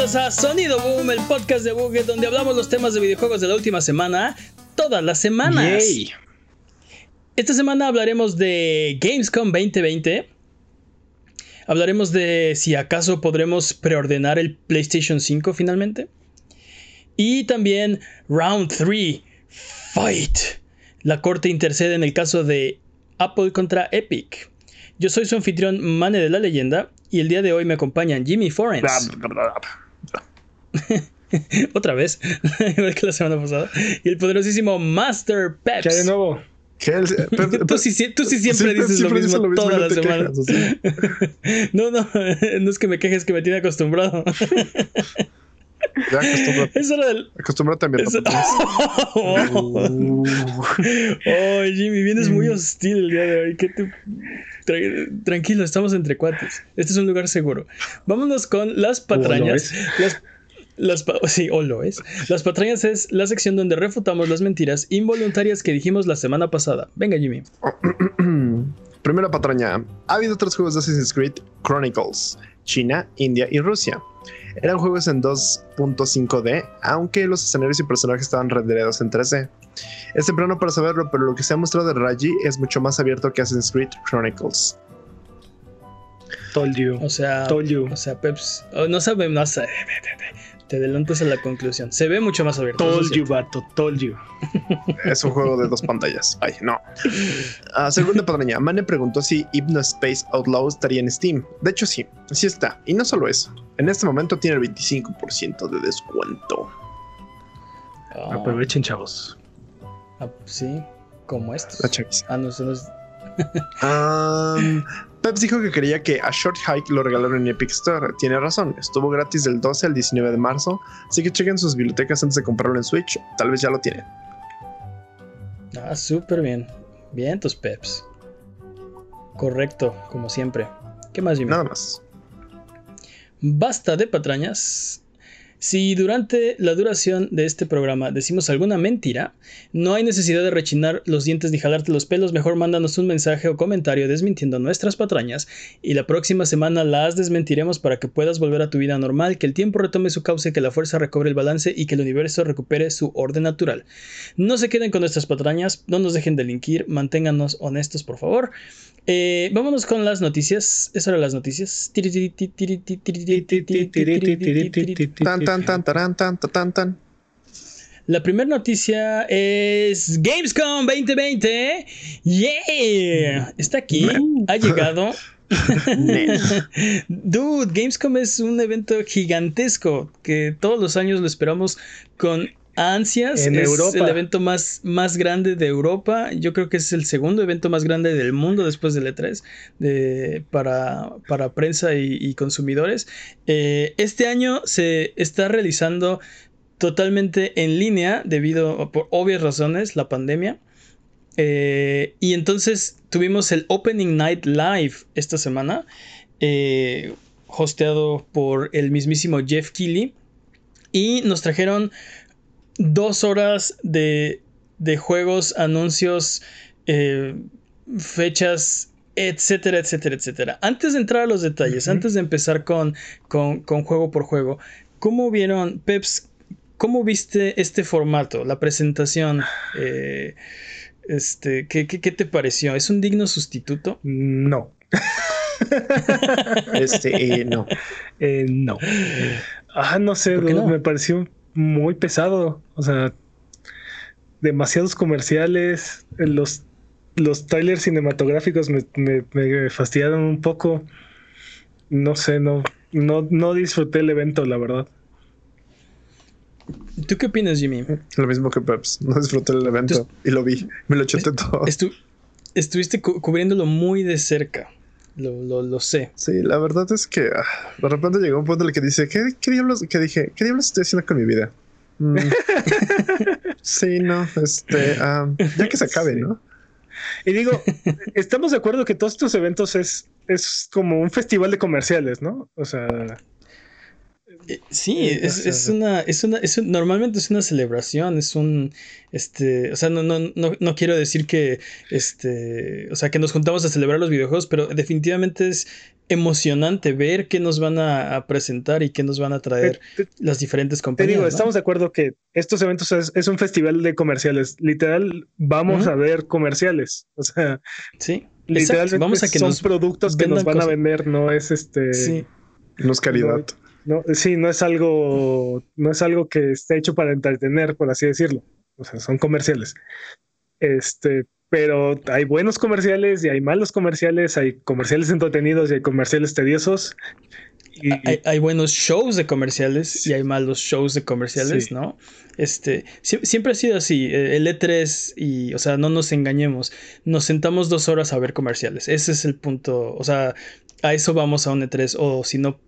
Bienvenidos a Sonido Boom, el podcast de Buget, donde hablamos los temas de videojuegos de la última semana, todas las semanas. Esta semana hablaremos de Gamescom 2020. Hablaremos de si acaso podremos preordenar el PlayStation 5 finalmente. Y también Round 3, Fight. La corte intercede en el caso de Apple contra Epic. Yo soy su anfitrión Mane de la Leyenda y el día de hoy me acompañan Jimmy Forens. Otra vez, igual que la semana pasada. Y el poderosísimo Master Peps. ¿Qué de nuevo? tú, sí, siempre dices lo, mismo todas las semanas. no, no, no es que me quejes, que me tiene acostumbrado. Ya acostúmbrate. Eso era del... Acostúmbrate a mi Eso... oh. oh, Jimmy, vienes muy hostil el día de hoy. ¿Qué te... Tranquilo, estamos entre cuates. Este es un lugar seguro. Vámonos con las patrañas. Las las sí, o lo es. Las patrañas es la sección donde refutamos las mentiras involuntarias que dijimos la semana pasada. Venga, Jimmy. Primera patraña. Ha habido otros juegos de Assassin's Creed Chronicles, China, India y Rusia. Eran juegos en 2.5D, aunque los escenarios y personajes estaban renderidos en 3D. Es temprano para saberlo, pero lo que se ha mostrado de Raji es mucho más abierto que Assassin's Creed Chronicles. Told you. O sea, told you. O sea, Peps. Oh, no sabemos, no sé. Te adelantas a la conclusión. Se ve mucho más abierto. Told you, vato, told you. Es un juego de dos pantallas. Ay, no. Uh, segunda patraña. Mane preguntó si Hypno Space Outlaw estaría en Steam. De hecho, sí. Sí está. Y no solo eso. En este momento tiene el 25% de descuento. Oh. Aprovechen, chavos. Ah, sí, como estos. Ah, no, son los... um, Peps dijo que creía que A Short Hike lo regalaron en Epic Store. Tiene razón, estuvo gratis del 12 al 19 de marzo, así que chequen sus bibliotecas antes de comprarlo en Switch, tal vez ya lo tienen. Ah, súper bien. Bien, tus Peps. Correcto, como siempre. ¿Qué más, Jimmy? Nada más. Basta de patrañas. Si durante la duración de este programa decimos alguna mentira, no hay necesidad de rechinar los dientes ni jalarte los pelos, mejor mándanos un mensaje o comentario desmintiendo nuestras patrañas y la próxima semana las desmentiremos para que puedas volver a tu vida normal, que el tiempo retome su cauce, que la fuerza recobre el balance y que el universo recupere su orden natural. No se queden con nuestras patrañas, no nos dejen delinquir, manténganos honestos por favor. Eh, vámonos con las noticias. Eso eran las noticias. La primera noticia es Gamescom 2020. ¡Yeah! Está aquí. Ha llegado. Dude, Gamescom es un evento gigantesco que todos los años lo esperamos con ansias. En es el evento más, más grande de Europa. Yo creo que es el segundo evento más grande del mundo después del E3 de, para, para prensa y, consumidores. Eh, este año se está realizando totalmente en línea debido, por obvias razones, la pandemia. Eh, y entonces tuvimos el Opening Night Live esta semana, eh, hosteado por el mismísimo Jeff Keighley. Y nos trajeron dos horas de, de juegos, anuncios, eh, fechas, etcétera, etcétera, etcétera. Antes de entrar a los detalles, antes de empezar con, con, juego por juego, ¿cómo vieron, Peps, cómo viste este formato, la presentación? Eh, este, ¿qué, te pareció? ¿Es un digno sustituto? No. este, eh, no. no. Ah, no sé, me pareció muy pesado. O sea, demasiados comerciales. Los, los trailers cinematográficos me, me, fastidiaron un poco. No sé, no, no, no disfruté el evento, la verdad. ¿Tú qué opinas, Jimmy? Lo mismo que Peps. No disfruté el evento y lo vi. Me lo chuté todo. estuviste cubriéndolo muy de cerca. Lo, lo, sé. Sí, la verdad es que ah, de repente llegó un punto en el que dice, ¿qué, qué diablos? Que dije, ¿qué diablos estoy haciendo con mi vida? Mm. sí, no, este, ya que se acabe, ¿no? Y digo, estamos de acuerdo que todos estos eventos es, es como un festival de comerciales, ¿no? O sea, sí, es, es, una, es una, es normalmente es una celebración, es un, este, o sea, no, no, no, no quiero decir que, este, o sea, que nos juntamos a celebrar los videojuegos, pero definitivamente es emocionante ver qué nos van a, presentar y qué nos van a traer las diferentes compañías. Te digo, estamos de acuerdo que estos eventos es, un festival de comerciales. Literal, vamos a ver comerciales. O sea, sí. Literalmente vamos a que son productos que nos van a vender, no es este. Sí. No es caridad. No, sí, no es algo, no es algo que esté hecho para entretener, por así decirlo. O sea, son comerciales. Este, pero hay buenos comerciales y hay malos comerciales, hay comerciales entretenidos y hay comerciales tediosos. Y... Hay, buenos shows de comerciales y hay malos shows de comerciales, ¿no? Este, siempre ha sido así, eh, el E3 y, o sea, no nos engañemos, nos sentamos dos horas a ver comerciales, ese es el punto, o sea, a eso vamos a un E3 o si no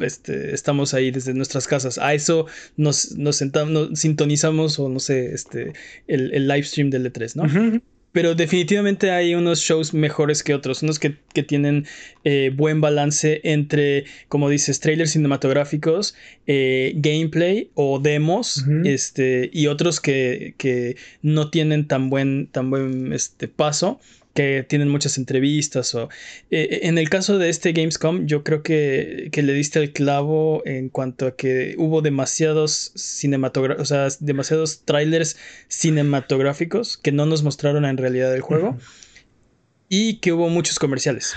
este, estamos ahí desde nuestras casas. A eso nos, nos sentamos, sintonizamos o no sé, este, el, el live stream del E3, ¿no? Pero definitivamente hay unos shows mejores que otros, unos que, tienen eh, buen balance entre, como dices, trailers cinematográficos, eh, gameplay o demos, este, y otros que, que, no tienen tan buen, tan buen este, paso que tienen muchas entrevistas. O, eh, eh, en el caso de este Gamescom, yo creo que, le diste el clavo en cuanto a que hubo demasiados cinematográficos, o sea, demasiados trailers cinematográficos que no nos mostraron en realidad el juego. Y que hubo muchos comerciales.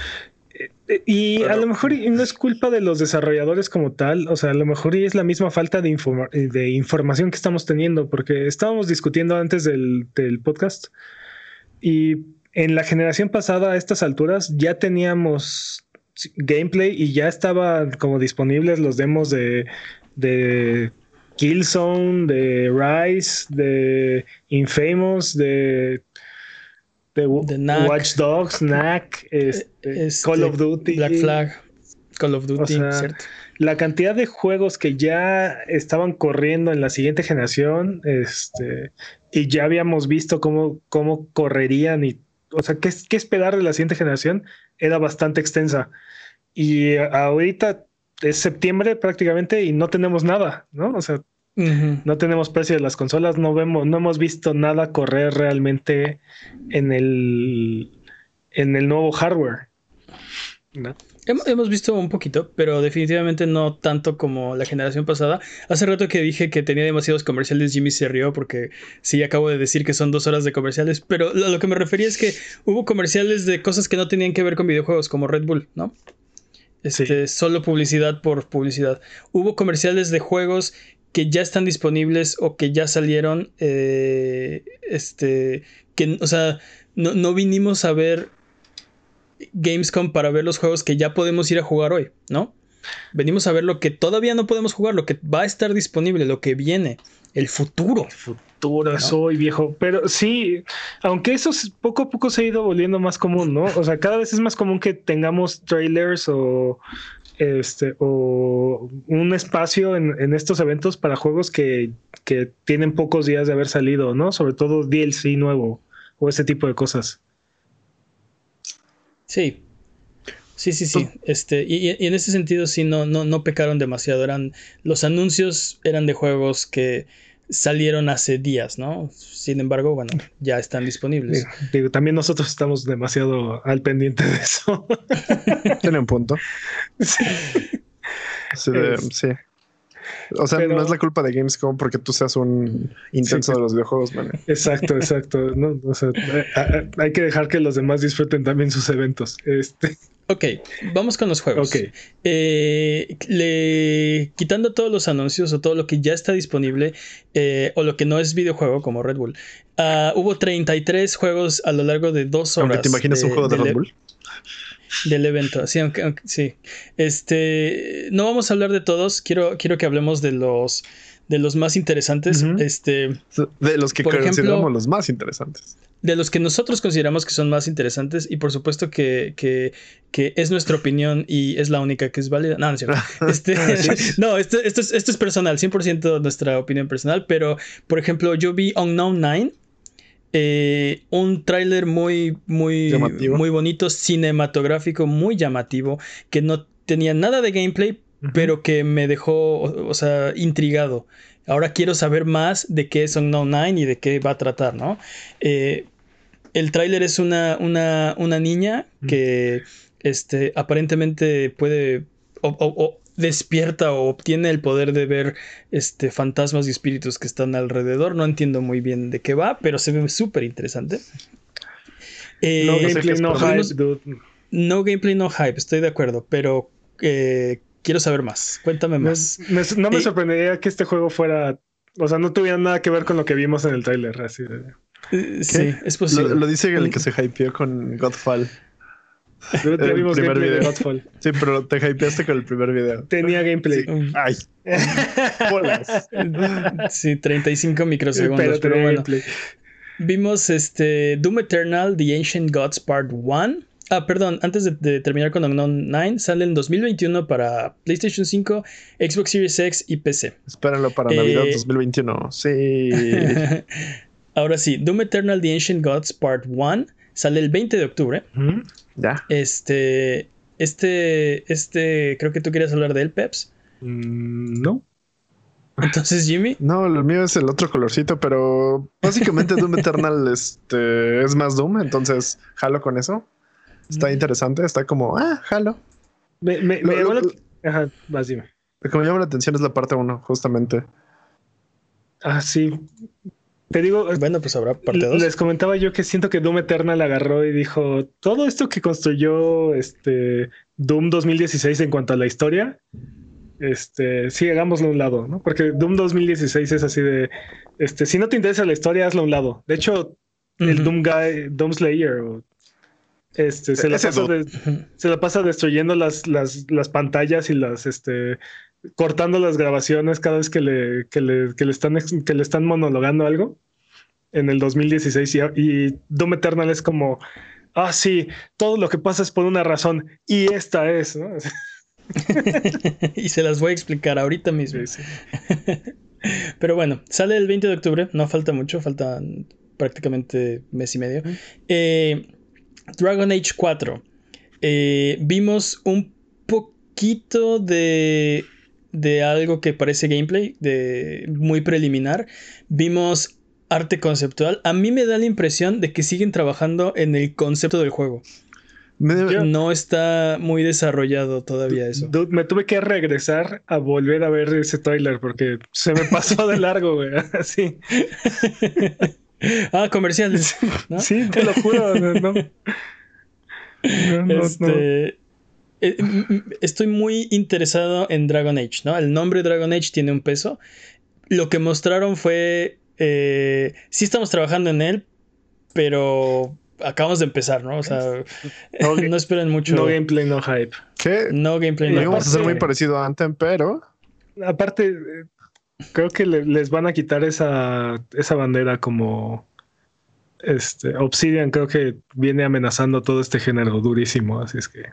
Eh, y a lo mejor no es culpa de los desarrolladores como tal, o sea, a lo mejor es la misma falta de, de información que estamos teniendo, porque estábamos discutiendo antes del, del podcast y en la generación pasada, a estas alturas, ya teníamos gameplay y ya estaban como disponibles los demos de, de Killzone, de Rise, de Infamous, de, de, Watch Dogs, Knack, este, este, Call of Duty. Black Flag, Call of Duty, ¿cierto? La cantidad de juegos que ya estaban corriendo en la siguiente generación, este, y ya habíamos visto cómo, cómo correrían y o sea, ¿qué, qué esperar de la siguiente generación? Era bastante extensa. Y ahorita es septiembre prácticamente y no tenemos nada, ¿no? O sea, no tenemos precio de las consolas, no vemos, no hemos visto nada correr realmente en el, en el nuevo hardware. ¿no? Hemos visto un poquito, pero definitivamente no tanto como la generación pasada. Hace rato que dije que tenía demasiados comerciales, Jimmy se rió porque sí acabo de decir que son dos horas de comerciales, pero a lo que me refería es que hubo comerciales de cosas que no tenían que ver con videojuegos, como Red Bull, ¿no? Este, Solo publicidad por publicidad. Hubo comerciales de juegos que ya están disponibles o que ya salieron, eh, este, que, o sea, no, no vinimos a ver Gamescom para ver los juegos que ya podemos ir a jugar hoy, ¿no? Venimos a ver lo que todavía no podemos jugar, lo que va a estar disponible, lo que viene, el futuro. El futuro es hoy, viejo. Pero sí, aunque eso poco a poco se ha ido volviendo más común, ¿no? O sea, cada vez es más común que tengamos trailers o este o un espacio en, en estos eventos para juegos que, que, tienen pocos días de haber salido, ¿no? Sobre todo DLC nuevo o ese tipo de cosas. Sí. Sí, sí, sí. Este, y, en ese sentido sí no, no, no pecaron demasiado. Eran. Los anuncios eran de juegos que salieron hace días, ¿no? Sin embargo, bueno, ya están disponibles. Digo, también nosotros estamos demasiado al pendiente de eso. Tiene un punto. Sí. sí. O sea, no es la culpa de Gamescom porque tú seas un intenso de los videojuegos, man. Exacto, exacto. No, o sea, hay que dejar que los demás disfruten también sus eventos. Este. Ok, vamos con los juegos. Ok. Eh, le, quitando todos los anuncios o todo lo que ya está disponible eh, o lo que no es videojuego como Red Bull, uh, hubo 33 juegos a lo largo de dos horas. Aunque te imaginas un juego de, Red Bull del evento. Sí, aunque, sí. Este, no vamos a hablar de todos. Quiero, quiero que hablemos de los, de los más interesantes. Este, de los que consideramos los más interesantes. De los que nosotros consideramos que son más interesantes y por supuesto que, que, que es nuestra opinión y es la única que es válida. No, no es cierto. Este, no, esto, esto, es, esto es personal, 100% nuestra opinión personal, pero por ejemplo yo vi Unknown Nine eh, un tráiler muy, muy, muy bonito, cinematográfico, muy llamativo, que no tenía nada de gameplay, pero que me dejó, o, sea, intrigado. Ahora quiero saber más de qué es Unknown Nine y de qué va a tratar, ¿no? Eh, el tráiler es una, una, una niña que este, aparentemente puede o, despierta o obtiene el poder de ver este, fantasmas y espíritus que están alrededor. No entiendo muy bien de qué va, pero se ve súper interesante. Eh, no gameplay, no hype, dude. No gameplay, no hype, estoy de acuerdo, pero eh, quiero saber más. Cuéntame más. no me eh, sorprendería que este juego fuera, o sea, no tuviera nada que ver con lo que vimos en el trailer. Así Sí, es posible. Lo, dice el que se hypeó con Godfall. Pero vimos gameplay de Godfall. Sí, pero te hypeaste con el primer video. Tenía gameplay. Ay. sí, 35 microsegundos, pero, bueno. Vimos este Doom Eternal, The Ancient Gods Part 1. Ah, perdón, antes de, terminar con Unknown 9, sale en 2021 para PlayStation 5, Xbox Series X y PC. Espérenlo para Navidad 2021. Eh, sí. Ahora sí, Doom Eternal The Ancient Gods Part 1 sale el 20 de octubre. Ya. Este, este, este, creo que tú querías hablar de él, Peps. Mm, no. Entonces, Jimmy. No, el mío es el otro colorcito, pero básicamente Doom Eternal este, es más Doom, entonces jalo con eso. Está mm. interesante, está como, ah, jalo. Me, me, Ajá, más dime. Lo que me llama la atención es la parte 1, justamente. Ah, sí. Te digo, bueno, pues habrá parte 2. Les comentaba yo que siento que Doom Eternal agarró y dijo, todo esto que construyó este Doom 2016 en cuanto a la historia, este, sí, hagámoslo a un lado, ¿no? Porque Doom 2016 es así de, este, si no te interesa la historia, hazlo a un lado. De hecho, el Doom Guy, Doom Slayer, este, se, la pasa se la pasa destruyendo las, las, las pantallas y las, este, cortando las grabaciones cada vez que le, que le, que le, están, que le están monologando algo en el 2016 y, Doom Eternal es como, ah, sí, todo lo que pasa es por una razón y esta es, ¿no? y se las voy a explicar ahorita mismo. Pero bueno, sale el 20 de octubre, no falta mucho, falta prácticamente mes y medio. Eh, Dragon Age 4. Eh, vimos un poquito de de algo que parece gameplay, de muy preliminar. Vimos arte conceptual. A mí me da la impresión de que siguen trabajando en el concepto del juego. No está muy desarrollado todavía eso. me tuve que regresar a volver a ver ese trailer porque se me pasó de largo, güey. Así. ah, comerciales. Sí, te lo juro. No, este, estoy muy interesado en Dragon Age, ¿no? El nombre Dragon Age tiene un peso. Lo que mostraron fue, eh, sí estamos trabajando en él, pero acabamos de empezar, ¿no? O sea, no, esperen mucho. No gameplay, no hype. ¿Qué? No gameplay, no hype. Vamos a ser muy parecido a Anthem, pero... Aparte, eh, creo que les van a quitar esa, esa bandera como... Este, Obsidian creo que viene amenazando todo este género durísimo, así es que...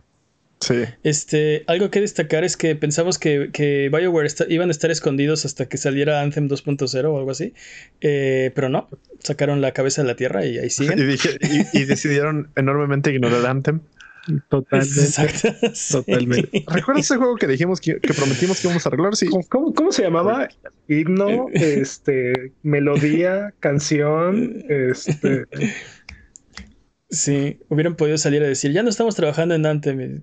Sí. Este, algo que destacar es que pensamos que, que BioWare iban a estar escondidos hasta que saliera Anthem 2.0 o algo así, eh, pero no, sacaron la cabeza de la tierra y ahí siguen. y, decidieron enormemente ignorar Anthem. Totalmente. Exacto. Totalmente. ¿Recuerdas ese juego que dijimos que, prometimos que íbamos a arreglar? Sí. ¿Cómo, cómo se llamaba? Himno, este, melodía, canción, este. Sí, hubieran podido salir a decir, ya no estamos trabajando en Dante.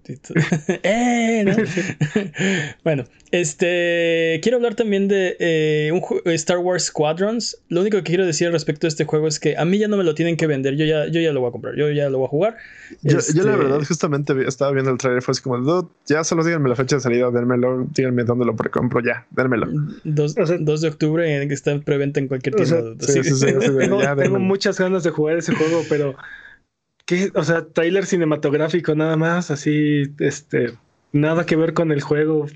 eh, bueno, este, quiero hablar también de eh, un Star Wars Squadrons. Lo único que quiero decir respecto a este juego es que a mí ya no me lo tienen que vender, yo ya, yo ya lo voy a comprar, yo ya lo voy a jugar. Yo, la este verdad justamente estaba viendo el trailer, fue así como, ya solo díganme la fecha de salida, denmelo, díganme dónde lo precompro, ya, denmelo. 2, de octubre, en que está en preventa en cualquier tienda. sí, sí, sí, tengo muchas ganas de jugar ese juego, pero ¿Qué? O sea, trailer cinematográfico nada más, así, este, nada que ver con el juego.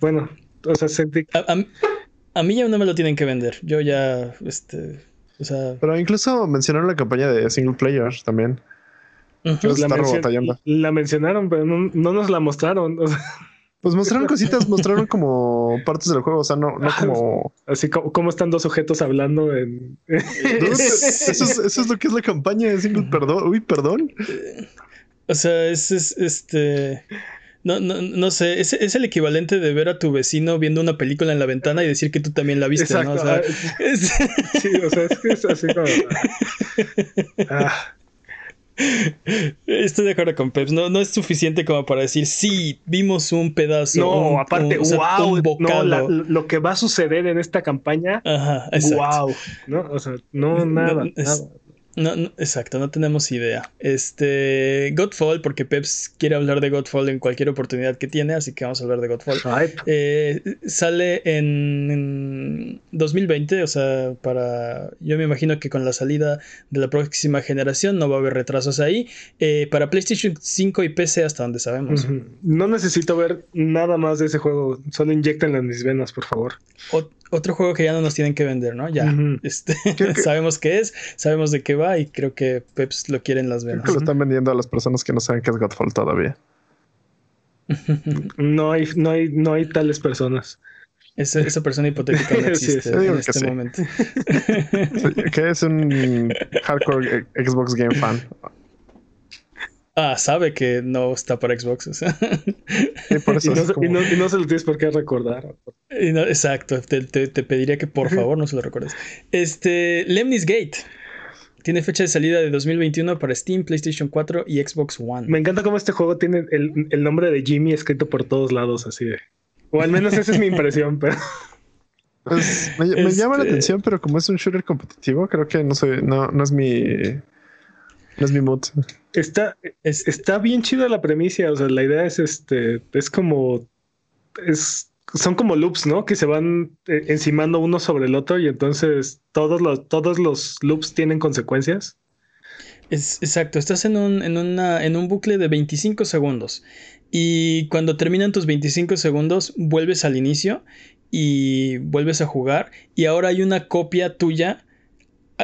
Bueno, o sea, sentí... a, mí ya no me lo tienen que vender. Yo ya, este, o sea... Pero incluso mencionaron la campaña de single player también. la, la, mencionaron, pero no, no nos la mostraron. O sea... Pues mostraron cositas, mostraron como partes del juego, o sea, no, no como. Así como, como están dos sujetos hablando en. eso, es, lo que es la campaña de single perdón. Uy, perdón. O sea, es, es este. No, no, no sé, es, es, el equivalente de ver a tu vecino viendo una película en la ventana y decir que tú también la viste, ¿no? O sea, ah, Sí, o sea, es que es así como. Ah. Estoy de acuerdo con Peps. No, no es suficiente como para decir, sí, vimos un pedazo. No, aparte, wow, no, lo que va a suceder en esta campaña. Ajá, Wow. ¿no? O sea, no, nada, nada. No, exacto, no tenemos idea. Este, Godfall, porque Peps quiere hablar de Godfall en cualquier oportunidad que tiene, así que vamos a hablar de Godfall. Eh, sale en, 2020, o sea, para. Yo me imagino que con la salida de la próxima generación no va a haber retrasos ahí. Eh, para PlayStation 5 y PC, hasta donde sabemos. No necesito ver nada más de ese juego, solo inyectenlo en mis venas, por favor otro juego que ya no nos tienen que vender, ¿no? Ya este, sabemos qué es, sabemos de qué va y creo que Peps lo quiere en las venas. lo están vendiendo a las personas que no saben qué es Godfall todavía. no, hay, no, hay, no hay tales personas. Esa, esa persona hipotética no existe en este momento. ¿Qué es un hardcore Xbox Game fan? Ah, sabe que no está para Xbox. O sea. y, no, se lo tienes por qué recordar. exacto, te, pediría que por favor no se lo recuerdes. Este, Lemnis Gate. Tiene fecha de salida de 2021 para Steam, PlayStation 4 y Xbox One. Me encanta cómo este juego tiene el, nombre de Jimmy escrito por todos lados, así de. O al menos esa es mi impresión, pero. Pues, me, llama la este atención, pero como es un shooter competitivo, creo que no, soy, no, no es mi. No es mi mood. Está, está bien chida la premisa, o sea, la idea es este, es como, es, son como loops, ¿no? Que se van eh, encimando uno sobre el otro y entonces todos los, todos los loops tienen consecuencias. Es, exacto, estás en un, en, una, en un bucle de 25 segundos y cuando terminan tus 25 segundos vuelves al inicio y vuelves a jugar y ahora hay una copia tuya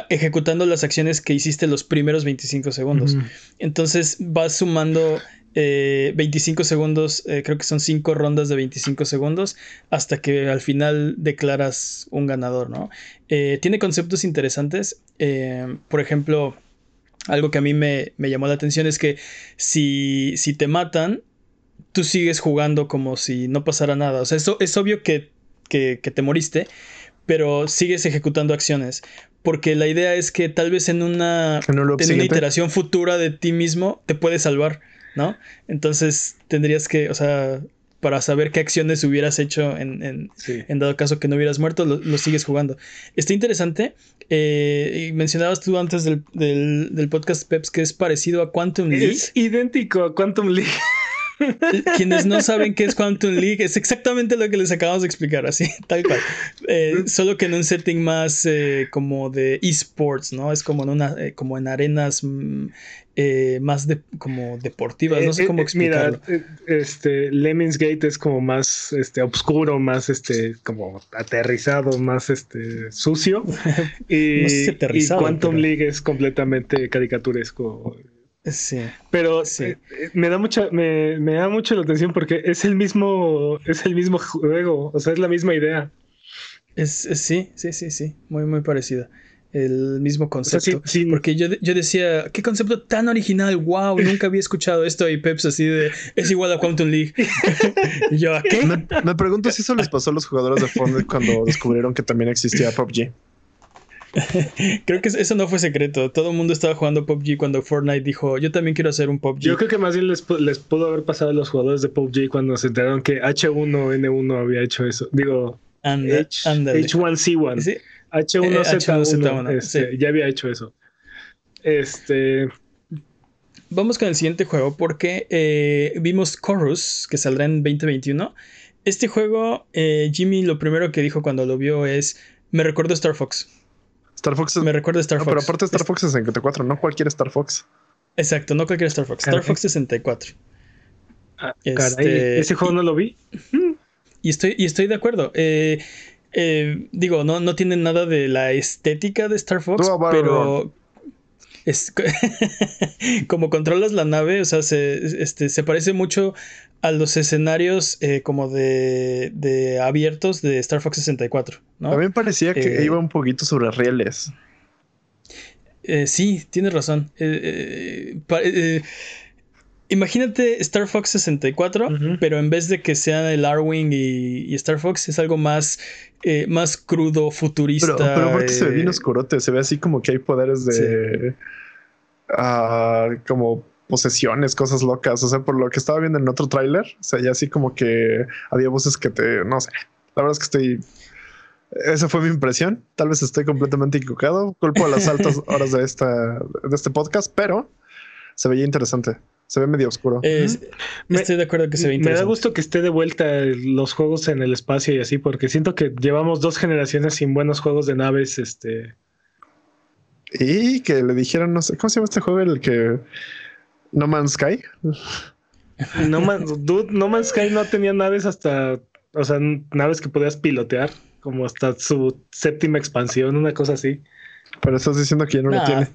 ejecutando las acciones que hiciste los primeros 25 segundos. Entonces vas sumando 25 eh, segundos, eh, creo que son 5 rondas de 25 segundos, hasta que al final declaras un ganador, ¿no? Eh, tiene conceptos interesantes. por ejemplo, algo que a mí me, llamó la atención es que si, si, te matan, tú sigues jugando como si no pasara nada. O sea, eso, es obvio que, que, que te moriste, pero sigues ejecutando acciones porque la idea es que tal vez en una, en una iteración futura de ti mismo te puedes salvar, ¿no? Entonces tendrías que, o sea, para saber qué acciones hubieras hecho en, en, dado caso que no hubieras muerto, lo, sigues jugando. Está interesante. Eh, y mencionabas tú antes del, del, del, podcast Peps que es parecido a Quantum League. Es idéntico a Quantum League. Quienes no saben qué es Quantum League, es exactamente lo que les acabamos de explicar, así, tal cual. Eh, solo que en un setting más eh, como de esports, ¿no? Es como en una, eh, como en arenas mm, más de, como deportivas, no sé cómo explicarlo. Mira, este, Lemmings Gate es como más este, oscuro, más este, como aterrizado, más este, sucio. y, y Quantum League es completamente caricaturesco. Sí. Pero sí. Eh, eh, me da mucha, me, da mucho la atención porque es el mismo, es el mismo juego, o sea, es la misma idea. Es, sí, sí, sí, sí, muy, muy parecida. El mismo concepto. Porque yo, yo, decía, qué concepto tan original, wow, nunca había escuchado esto y Peps así de, es igual a Quantum League. y yo, ¿a qué? Me, me, pregunto si eso les pasó a los jugadores de Fortnite cuando descubrieron que también existía PUBG. creo que eso no fue secreto. Todo el mundo estaba jugando PUBG cuando Fortnite dijo, yo también quiero hacer un PUBG. Yo creo que más bien les, les pudo haber pasado a los jugadores de PUBG cuando se enteraron que H1N1 había hecho eso. Digo, H, 1 c 1 H1Z1, ya había hecho eso. Este... Vamos con el siguiente juego porque eh, vimos Chorus que saldrá en 2021. Este juego, eh, Jimmy lo primero que dijo cuando lo vio es, me recuerdo Star Fox. Star Fox Me recuerda Star Fox. pero aparte Star Fox 64, no cualquier Star Fox. Exacto, no cualquier Star Fox. Star Fox 64. Ah, este, ese juego no lo vi. Y estoy, y estoy de acuerdo. Eh, eh, digo, no, no tiene nada de la estética de Star Fox, pero es, como controlas la nave, o sea, se, este, se parece mucho a los escenarios eh, como de, de, abiertos de Star Fox 64. ¿no? También parecía que eh, iba un poquito sobre rieles. Eh, sí, tienes razón. Imagínate Star Fox 64, pero en vez de que sea el Arwing y, Star Fox, es algo más, más crudo, futurista. Pero, pero aparte se ve bien oscurote, se ve así como que hay poderes de. Ah, como posesiones, cosas locas. O sea, por lo que estaba viendo en otro tráiler, o sea, ya así como que había voces que te. No sé. La verdad es que estoy. Esa fue mi impresión. Tal vez estoy completamente equivocado. Culpo a las altas horas de, esta, de este podcast, pero se veía interesante. Se ve medio oscuro. estoy de acuerdo que se ve interesante. Me da gusto que esté de vuelta los juegos en el espacio y así, porque siento que llevamos dos generaciones sin buenos juegos de naves. Este. Y que le dijeron, no sé, ¿cómo se llama este juego? El que. No Man's Sky. No, no Man's Sky no tenía naves hasta. O sea, naves que podías pilotear, como hasta su séptima expansión, una cosa así. Pero estás diciendo que ya no lo tiene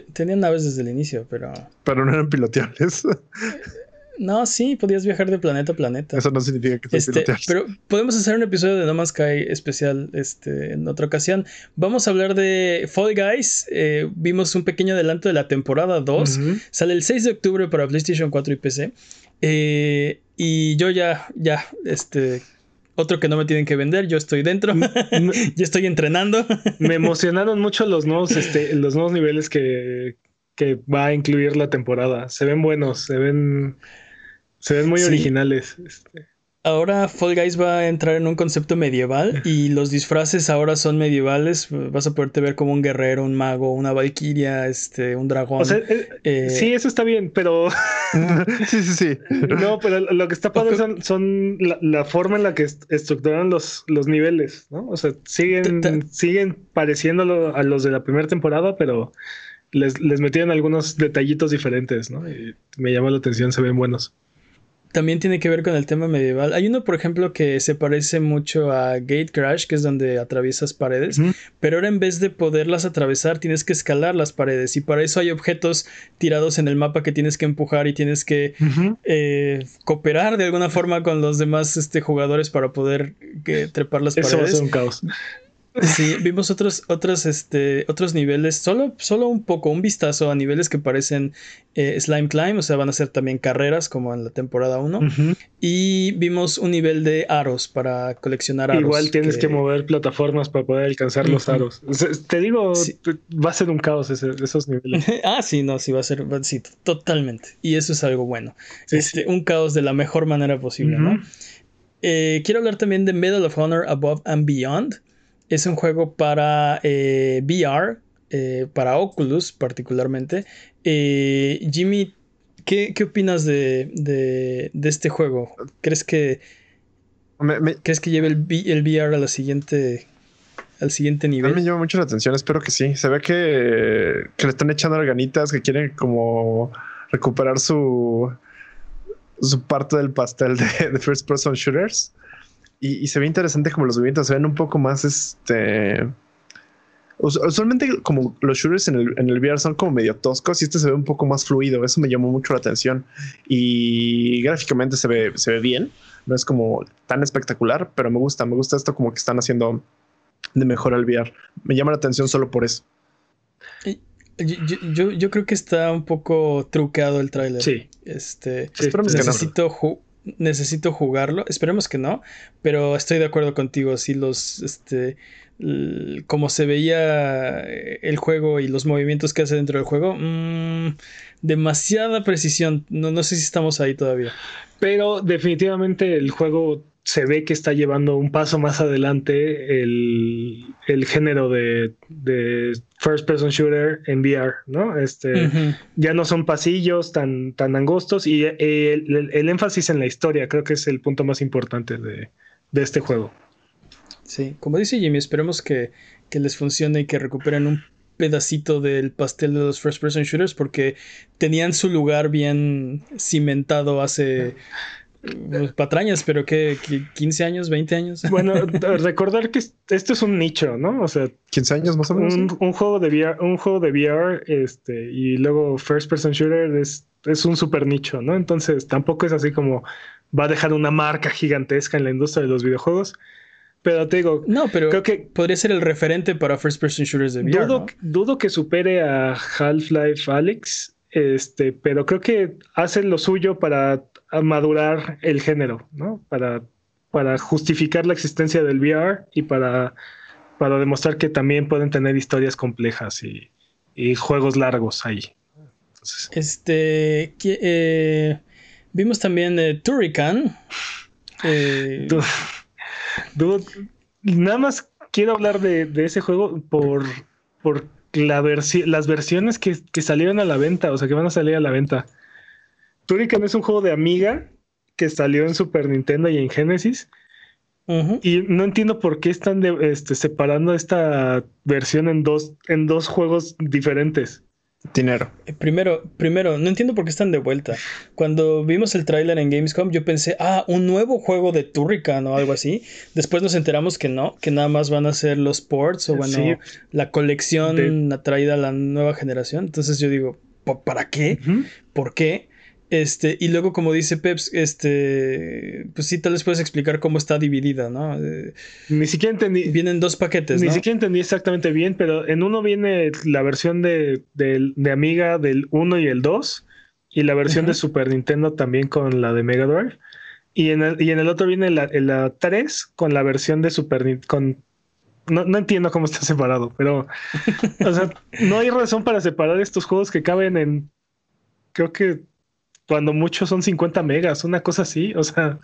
tenían naves desde el inicio, pero. Pero no eran piloteables. No, sí, podías viajar de planeta a planeta. Eso no significa que este, Pero podemos hacer un episodio de No Man's Sky especial este, en otra ocasión. Vamos a hablar de Fall Guys. Eh, vimos un pequeño adelanto de la temporada 2. Sale el 6 de octubre para PlayStation 4 y PC. Eh, y yo ya, ya, este, otro que no me tienen que vender, yo estoy dentro, ya estoy entrenando. me emocionaron mucho los nuevos, este, los nuevos niveles que, que, va a incluir la temporada. Se ven buenos, se ven, se ven muy originales. Este. Ahora Fall Guys va a entrar en un concepto medieval y los disfraces ahora son medievales. Vas a poderte ver como un guerrero, un mago, una valquiria, este, un dragón. Eh, eh, sí, eso está bien, pero. sí, sí, sí. No, pero lo que está padre son, la, forma en la que estructuran los, los niveles, ¿no? O sea, siguen, siguen pareciendo a los de la primera temporada, pero les, les metieron algunos detallitos diferentes, ¿no? Y me llama la atención, se ven buenos también tiene que ver con el tema medieval. Hay uno, por ejemplo, que se parece mucho a Gate Crash, que es donde atraviesas paredes, pero ahora en vez de poderlas atravesar, tienes que escalar las paredes y para eso hay objetos tirados en el mapa que tienes que empujar y tienes que eh, cooperar de alguna forma con los demás este, jugadores para poder eh, trepar las paredes. Eso ser un caos. Sí, vimos otros, otros, este, otros niveles, solo, solo un poco, un vistazo a niveles que parecen eh, Slime Climb, o sea, van a ser también carreras como en la temporada 1. Y vimos un nivel de aros para coleccionar aros. Igual tienes que, mover plataformas para poder alcanzar los aros. te digo, va a ser un caos esos niveles. ah, sí, no, sí, va a ser, sí, totalmente. Y eso es algo bueno. este, Un caos de la mejor manera posible, ¿no? Eh, quiero hablar también de Medal of Honor Above and Beyond es un juego para eh, VR, eh, para Oculus particularmente. Eh, Jimmy, ¿qué, opinas de, este juego? ¿Crees que, ¿crees que lleve el, el, VR a la siguiente, al siguiente nivel? A mí me llama mucho la atención, espero que sí. Se ve que, le están echando organitas, que quieren como recuperar su, su parte del pastel de First Person Shooters. Y, se ve interesante como los movimientos se ven un poco más este. Usualmente, como los shooters en el, en el VR son como medio toscos y este se ve un poco más fluido. Eso me llamó mucho la atención. Y gráficamente se ve, se ve bien. No es como tan espectacular, pero me gusta. Me gusta esto como que están haciendo de mejor al VR. Me llama la atención solo por eso. Yo, yo, creo que está un poco truqueado el tráiler. Sí. Este, necesito necesito jugarlo. Esperemos que no, pero estoy de acuerdo contigo. Si los, este, como se veía eh, el juego y los movimientos que hace dentro del juego, mm, demasiada precisión. No, no sé si estamos ahí todavía. Pero definitivamente el juego se ve que está llevando un paso más adelante el, género de, first person shooter en VR, ¿no? Este, Ya no son pasillos tan, tan angostos y el, énfasis en la historia creo que es el punto más importante de, este juego. Sí, como dice Jimmy, esperemos que, que les funcione y que recuperen un pedacito del pastel de los first person shooters porque tenían su lugar bien cimentado hace pues, patrañas, pero que 15 años, 20 años. Bueno, recordar que esto es un nicho, ¿no? O sea, 15 años más o menos. Un, juego de VR, un juego de VR, este, y luego first person shooter es, es un super nicho, ¿no? Entonces tampoco es así como va a dejar una marca gigantesca en la industria de los videojuegos. Pero te digo, no, pero creo que podría ser el referente para first person shooters de VR. Dudo, dudo que supere a Half-Life Alyx Este, pero creo que hacen lo suyo para madurar el género, ¿no? Para, para justificar la existencia del VR y para, para demostrar que también pueden tener historias complejas y, juegos largos ahí. este eh, vimos también eh, Turrican. Eh, nada más quiero hablar de, ese juego por, por la las versiones que, salieron a la venta, o sea, que van a salir a la venta. Turrican es un juego de Amiga que salió en Super Nintendo y en Genesis. Y no entiendo por qué están este, separando esta versión en dos, en dos juegos diferentes. Dinero. Eh, primero, primero, no entiendo por qué están de vuelta. Cuando vimos el tráiler en Gamescom, yo pensé, ah, un nuevo juego de Turrican o algo así. Después nos enteramos que no, que nada más van a ser los ports o bueno, la colección atraída a la nueva generación. Entonces yo digo, ¿para qué? ¿Por qué? Este, y luego, como dice Peps, este, pues sí, tal vez puedes explicar cómo está dividida, ¿no? Eh, ni siquiera entendí. Vienen dos paquetes, Ni siquiera entendí exactamente bien, pero en uno viene la versión de, Amiga del 1 y el 2, y la versión de Super Nintendo también con la de Mega Drive. Y en el, y en el otro viene la, la 3 con la versión de Super Nintendo. No, no, entiendo cómo está separado, pero o sea, no hay razón para separar estos juegos que caben en creo que cuando muchos son 50 megas, una cosa así, o sea,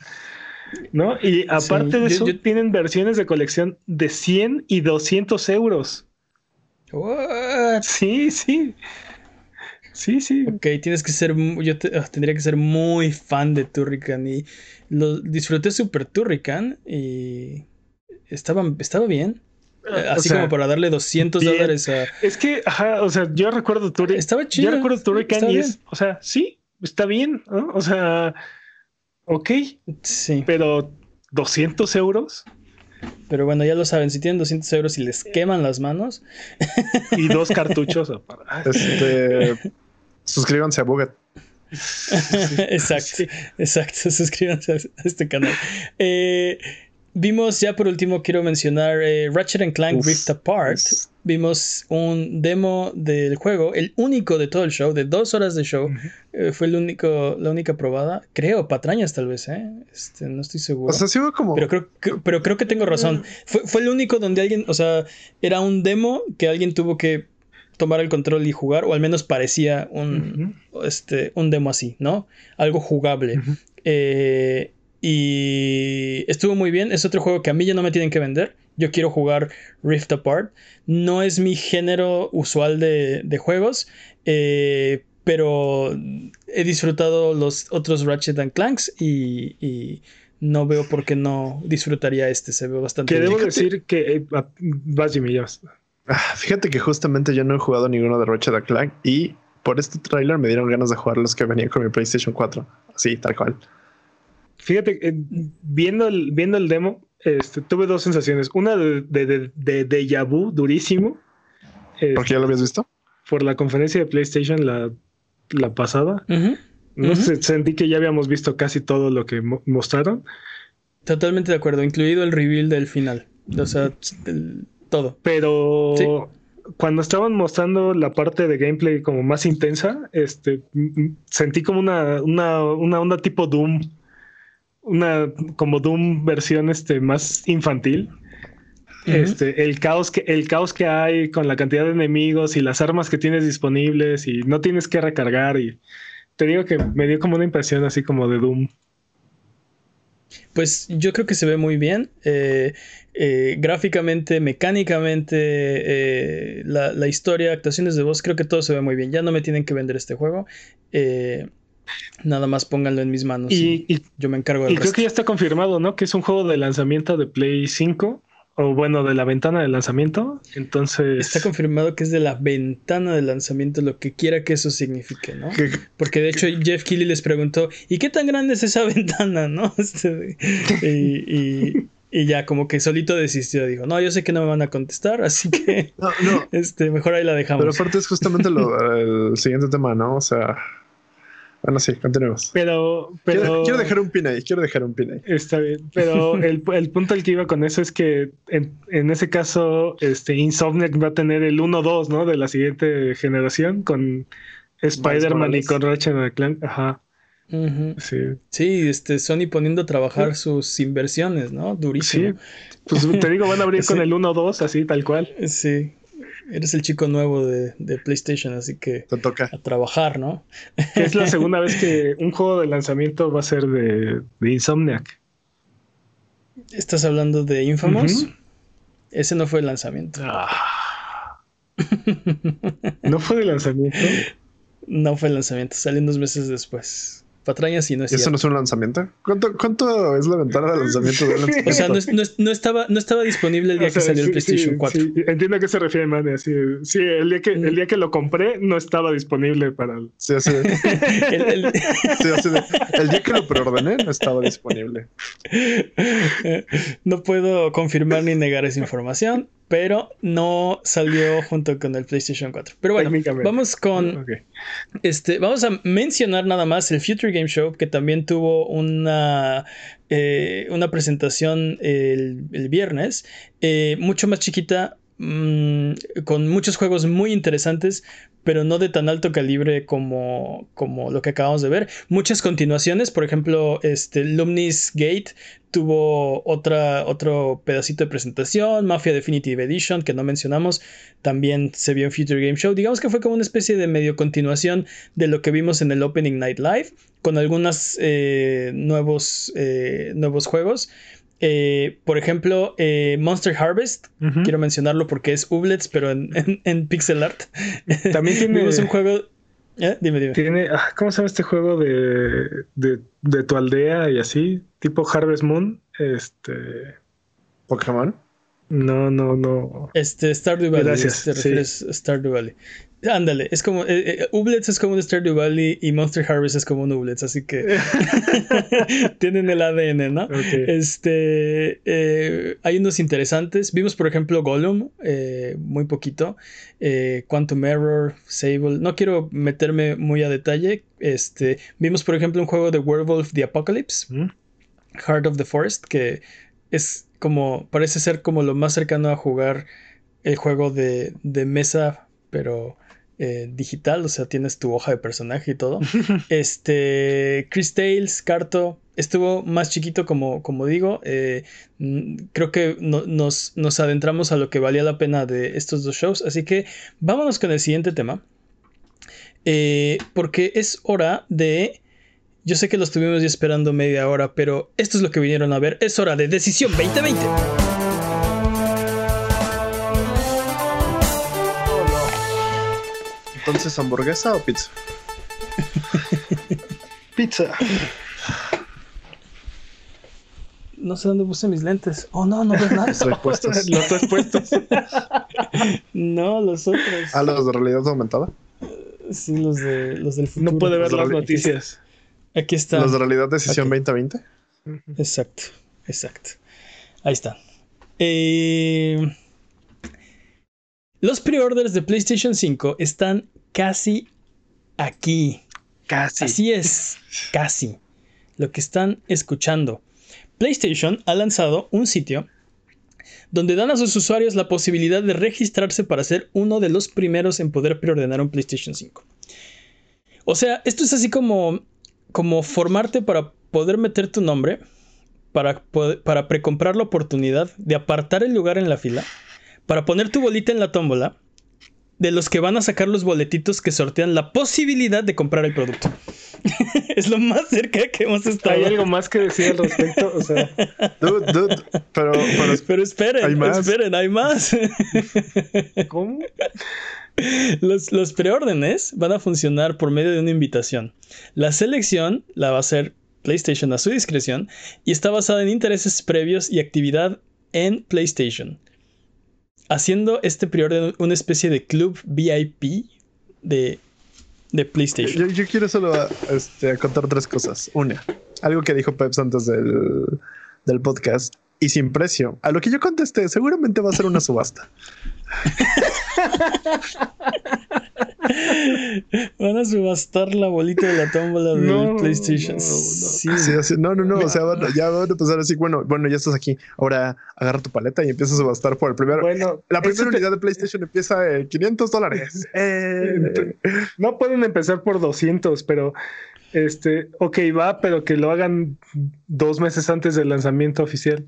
¿no? Y aparte de eso, tienen versiones de colección de 100 y 200 euros. Sí, sí. Sí, sí. Ok, tienes que ser, yo ah, tendría que ser muy fan de Turrican y lo disfruté super Turrican y estaba, estaba bien. Ah, eh, así como para darle 200 dólares a... Es que, ajá, o sea, yo recuerdo Turrican. Estaba chido. Yo recuerdo Turrican y es, o sea, sí, está bien, ¿no? O sea, ok. Sí. Pero 200 euros. Pero bueno, ya lo saben, si tienen 200 euros y les queman las manos. y dos cartuchos. este, suscríbanse a Buget. exacto, exacto. Suscríbanse a este canal. Eh, Vimos ya por último, quiero mencionar eh, Ratchet Clank Rift Apart. Vimos un demo del juego, el único de todo el show, de dos horas de show. Eh, fue el único, la única probada. Creo, patrañas tal vez, ¿eh? Este, no estoy seguro. O sea, sí como. Pero creo, que, pero creo que tengo razón. Fue, fue el único donde alguien, o sea, era un demo que alguien tuvo que tomar el control y jugar, o al menos parecía un, este, un demo así, ¿no? Algo jugable. eh, y estuvo muy bien. Es otro juego que a mí ya no me tienen que vender. Yo quiero jugar Rift Apart. No es mi género usual de, juegos. Eh, pero he disfrutado los otros Ratchet and Clanks y, no veo por qué no disfrutaría este. Se ve bastante Que debo decir que eh, vas y me Fíjate que justamente yo no he jugado ninguno de Ratchet and Clank y por este tráiler me dieron ganas de jugar los que venían con mi PlayStation 4. Así, tal cual. Fíjate, eh, viendo, el, viendo el demo, este, tuve dos sensaciones. Una de, de, de, déjà vu durísimo. ¿Por qué ya lo habías visto? Por la conferencia de PlayStation la, la pasada. No sé, sentí que ya habíamos visto casi todo lo que mostraron. Totalmente de acuerdo, incluido el reveal del final. O sea, todo. Pero cuando estaban mostrando la parte de gameplay como más intensa, este, sentí como una, una, una onda tipo Doom una como Doom versión este, más infantil. Este, el caos que el caos que hay con la cantidad de enemigos y las armas que tienes disponibles y no tienes que recargar y te digo que me dio como una impresión así como de Doom. Pues yo creo que se ve muy bien. Eh, eh, gráficamente, mecánicamente, eh, la, la, historia, actuaciones de voz, creo que todo se ve muy bien. Ya no me tienen que vender este juego. Nada más pónganlo en mis manos y, yo me encargo del Y creo que ya está confirmado, ¿no? Que es un juego de lanzamiento de Play 5 o bueno, de la ventana de lanzamiento. Entonces. Está confirmado que es de la ventana de lanzamiento, lo que quiera que eso signifique, ¿no? Porque de hecho Jeff Keighley les preguntó, ¿y qué tan grande es esa ventana, no? Este, y, ya como que solito desistió, dijo, no, yo sé que no me van a contestar, así que no, no. Este, mejor ahí la dejamos. Pero aparte es justamente lo, el siguiente tema, ¿no? O sea, bueno, sí, continuemos. Pero, pero quiero, dejar un pin ahí, quiero dejar un pin ahí. Está bien, pero el, el, punto al que iba con eso es que en, en ese caso, este Insomniac va a tener el 1-2, ¿no? De la siguiente generación con, Spider-Man y con Ratchet Clank, ajá. Sí. Sí, este, Sony poniendo a trabajar sus inversiones, ¿no? Durísimo. Sí. Pues te digo, van a abrir con el 1-2, así tal cual. Sí. Eres el chico nuevo de, PlayStation, así que te toca a trabajar, ¿no? Es la segunda vez que un juego de lanzamiento va a ser de, Insomniac. ¿Estás hablando de Infamous? Ese no fue el lanzamiento. Ah. ¿No fue de lanzamiento? No fue el lanzamiento, salió unos meses después patrañas y no es ¿Eso no es un lanzamiento? ¿Cuánto, ¿Cuánto, es la ventana de lanzamiento de lanzamiento? O sea, no, estaba, no estaba disponible el día que salió el PlayStation 4. Entiendo a qué se refiere, man. Sí, sí el, día que, el día que lo compré no estaba disponible para el... Sí, así el, el día que lo preordené no estaba disponible. No puedo confirmar ni negar esa información pero no salió junto con el PlayStation 4. Pero bueno, vamos con este, vamos a mencionar nada más el Future Game Show que también tuvo una eh, una presentación el, viernes, eh, mucho más chiquita, mm, con muchos juegos muy interesantes, pero no de tan alto calibre como, como lo que acabamos de ver. Muchas continuaciones, por ejemplo, este Lumnis Gate tuvo otra, otro pedacito de presentación, Mafia Definitive Edition, que no mencionamos, también se vio en Future Game Show. Digamos que fue como una especie de medio continuación de lo que vimos en el Opening Night Live, con algunos eh, nuevos, eh, nuevos juegos. Eh, por ejemplo, eh, Monster Harvest, quiero mencionarlo porque es Ublets, pero en, en, pixel art. También tiene un juego. ¿Eh? Dime, dime. Tiene, ah, ¿Cómo se llama este juego de, de, tu aldea y así? Tipo Harvest Moon. Este. Pokémon. No, no, no. Este, Stardew Valley. Gracias. Te refieres Stardew Valley. Ándale, es como. Eh, eh, Ublets es como un Stardew Valley y Monster Harvest es como un Ublets, así que. tienen el ADN, ¿no? Este. Eh, hay unos interesantes. Vimos, por ejemplo, Gollum, muy poquito. Quantum Error, Sable. No quiero meterme muy a detalle. Este. Vimos, por ejemplo, un juego de Werewolf the Apocalypse, mm. Heart of the Forest, que es como. Parece ser como lo más cercano a jugar el juego de, de mesa, pero eh, digital, o sea, tienes tu hoja de personaje y todo. este, Chris Tales, Carto, estuvo más chiquito como, como digo. Eh, creo que nos, nos adentramos a lo que valía la pena de estos dos shows, así que vámonos con el siguiente tema. Eh, porque es hora de... Yo sé que lo estuvimos esperando media hora, pero esto es lo que vinieron a ver. Es hora de Decisión 2020. Entonces, ¿hamburguesa o pizza? pizza. No sé dónde puse mis lentes. Oh, no, no ves nada. Los puestos. los tres puestos. no, los otros. ¿Ah, los de realidad aumentada? sí, los, de, los del futuro. No puede ver las noticias. Aquí está. ¿Los de realidad decisión 2020? Exacto, exacto. Ahí está. Eh, los pre-orders de PlayStation 5 están casi aquí. Casi. Así es, casi. Lo que están escuchando. PlayStation ha lanzado un sitio donde dan a sus usuarios la posibilidad de registrarse para ser uno de los primeros en poder preordenar un PlayStation 5. O sea, esto es así como, como formarte para poder meter tu nombre, para, para precomprar la oportunidad de apartar el lugar en la fila, para poner tu bolita en la tómbola de los que van a sacar los boletitos que sortean la posibilidad de comprar el producto. es lo más cerca que hemos estado. ¿Hay algo más que decir al respecto? O sea... Dude, dude, pero, pero, esperen, ¿hay más? esperen, hay más. ¿Cómo? Los, los preórdenes van a funcionar por medio de una invitación. La selección la va a hacer PlayStation a su discreción y está basada en intereses previos y actividad en PlayStation haciendo este prior una especie de club VIP de, de PlayStation. Yo, quiero solo este, contar tres cosas. Una, algo que dijo Peps antes del, del podcast y sin precio. A lo que yo contesté, seguramente va a ser una subasta. Van a subastar la bolita de la tómbola del PlayStation. No, sí. así, no, no, no. O sea, ya van a empezar así. Bueno, bueno, ya estás aquí. Ahora agarra tu paleta y empieza a subastar por el primero. Bueno, la primera unidad de PlayStation empieza en 500 dólares. Eh. No pueden empezar por 200, pero este, ok, va, pero que lo hagan dos meses antes del lanzamiento oficial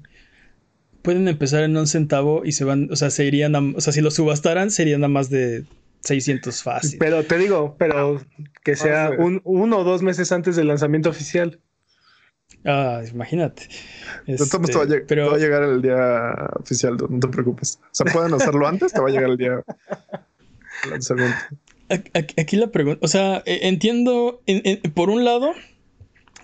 pueden empezar en un centavo y se van, o sea, se irían, a, o sea, si lo subastaran serían a más de 600 fácil. Pero te digo, pero que sea un, uno o dos meses antes del lanzamiento oficial. Ah, imagínate. Este, pero... te va a llegar el día oficial, no te preocupes. O sea, pueden hacerlo antes, te va a llegar el día lanzamiento. Aquí la pregunta, o sea, e, entiendo, por un lado,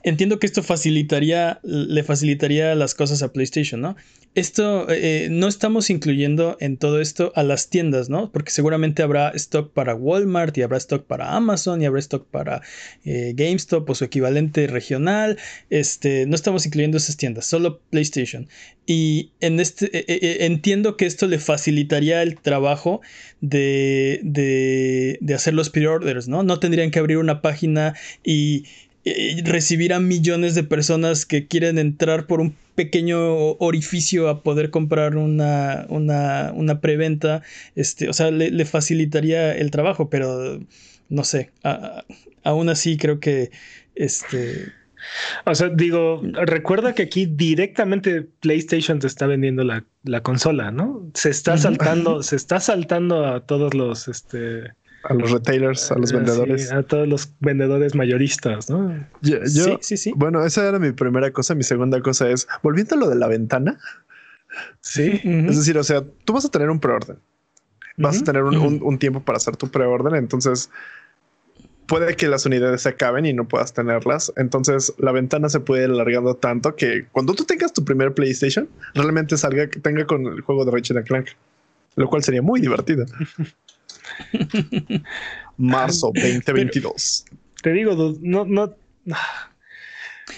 entiendo que esto facilitaría, le facilitaría las cosas a PlayStation, ¿no? Esto eh, eh, no estamos incluyendo en todo esto a las tiendas, ¿no? Porque seguramente habrá stock para Walmart y habrá stock para Amazon y habrá stock para eh, GameStop o su equivalente regional. Este, no estamos incluyendo esas tiendas, solo PlayStation. Y en este entiendo que esto le facilitaría el trabajo de, de, de hacer los pre-orders, ¿no? No tendrían que abrir una página y recibir a millones de personas que quieren entrar por un pequeño orificio a poder comprar una, una, preventa, este, o sea, le, facilitaría el trabajo, pero no sé, aún así creo que este... O sea, digo, recuerda que aquí directamente PlayStation te está vendiendo la, consola, ¿no? Se está saltando, se está saltando a todos los, este, a los retailers, a los ah, vendedores. a todos los vendedores mayoristas, ¿no? Yo, sí, sí, sí. Bueno, esa era mi primera cosa. Mi segunda cosa es, volviendo a lo de la ventana. Sí. Es decir, o sea, tú vas a tener un preorden. Vas a tener un, tiempo para hacer tu preorden. Entonces, puede que las unidades se acaben y no puedas tenerlas. Entonces, la ventana se puede ir alargando tanto que cuando tú tengas tu primer PlayStation, realmente salga, tenga con el juego de Ratchet Clank, lo cual sería muy divertido. Marzo 2022. te digo, no, no.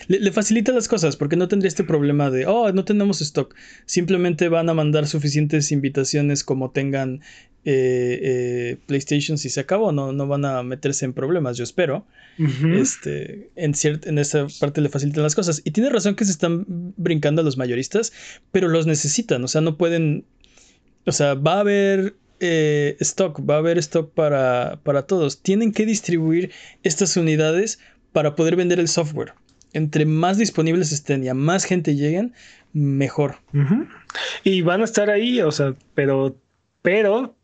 Le, facilita las cosas porque no tendría este problema de, oh, no tenemos stock. Simplemente van a mandar suficientes invitaciones como tengan eh, eh, PlayStation si se acabó. No, no van a meterse en problemas, yo espero. este, en, en esa parte le facilitan las cosas. Y tiene razón que se están brincando a los mayoristas, pero los necesitan. O sea, no pueden. O sea, va a haber eh, stock, va a haber stock para, para todos. Tienen que distribuir estas unidades para poder vender el software. Entre más disponibles estén y a más gente lleguen, mejor. Y van a estar ahí, o sea, pero, pero,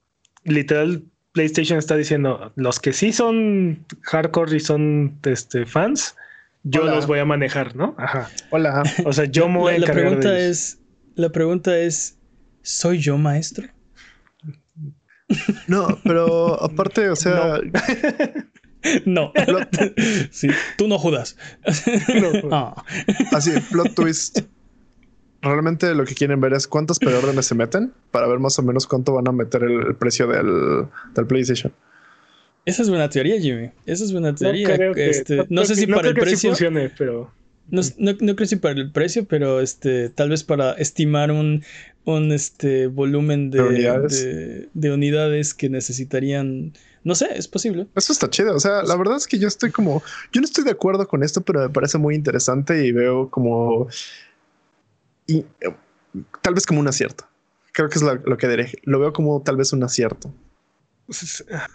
literal, PlayStation está diciendo, los que sí son hardcore y son este, fans, yo los voy a manejar, ¿no? Ajá. Hola. O sea, yo me voy la, pregunta es, la pregunta es, ¿soy yo maestro? No, pero aparte, o sea. No. sí, tú no judas. Ah. Así, plot twist. Realmente lo que quieren ver es cuántas preórdenes se meten para ver más o menos cuánto van a meter el, precio del, PlayStation. Esa es buena teoría, Jimmy. Esa es buena teoría. Este, no, sé si para el precio. funcione, pero. No, no, creo si para el precio, pero este, tal vez para estimar un, un este, volumen de, unidades? que necesitarían. No sé, es posible. Eso está chido. O sea, la verdad es que yo estoy como. Yo no estoy de acuerdo con esto, pero me parece muy interesante y veo como. Y tal vez como un acierto. Creo que es lo, que diré. Lo veo como tal vez un acierto.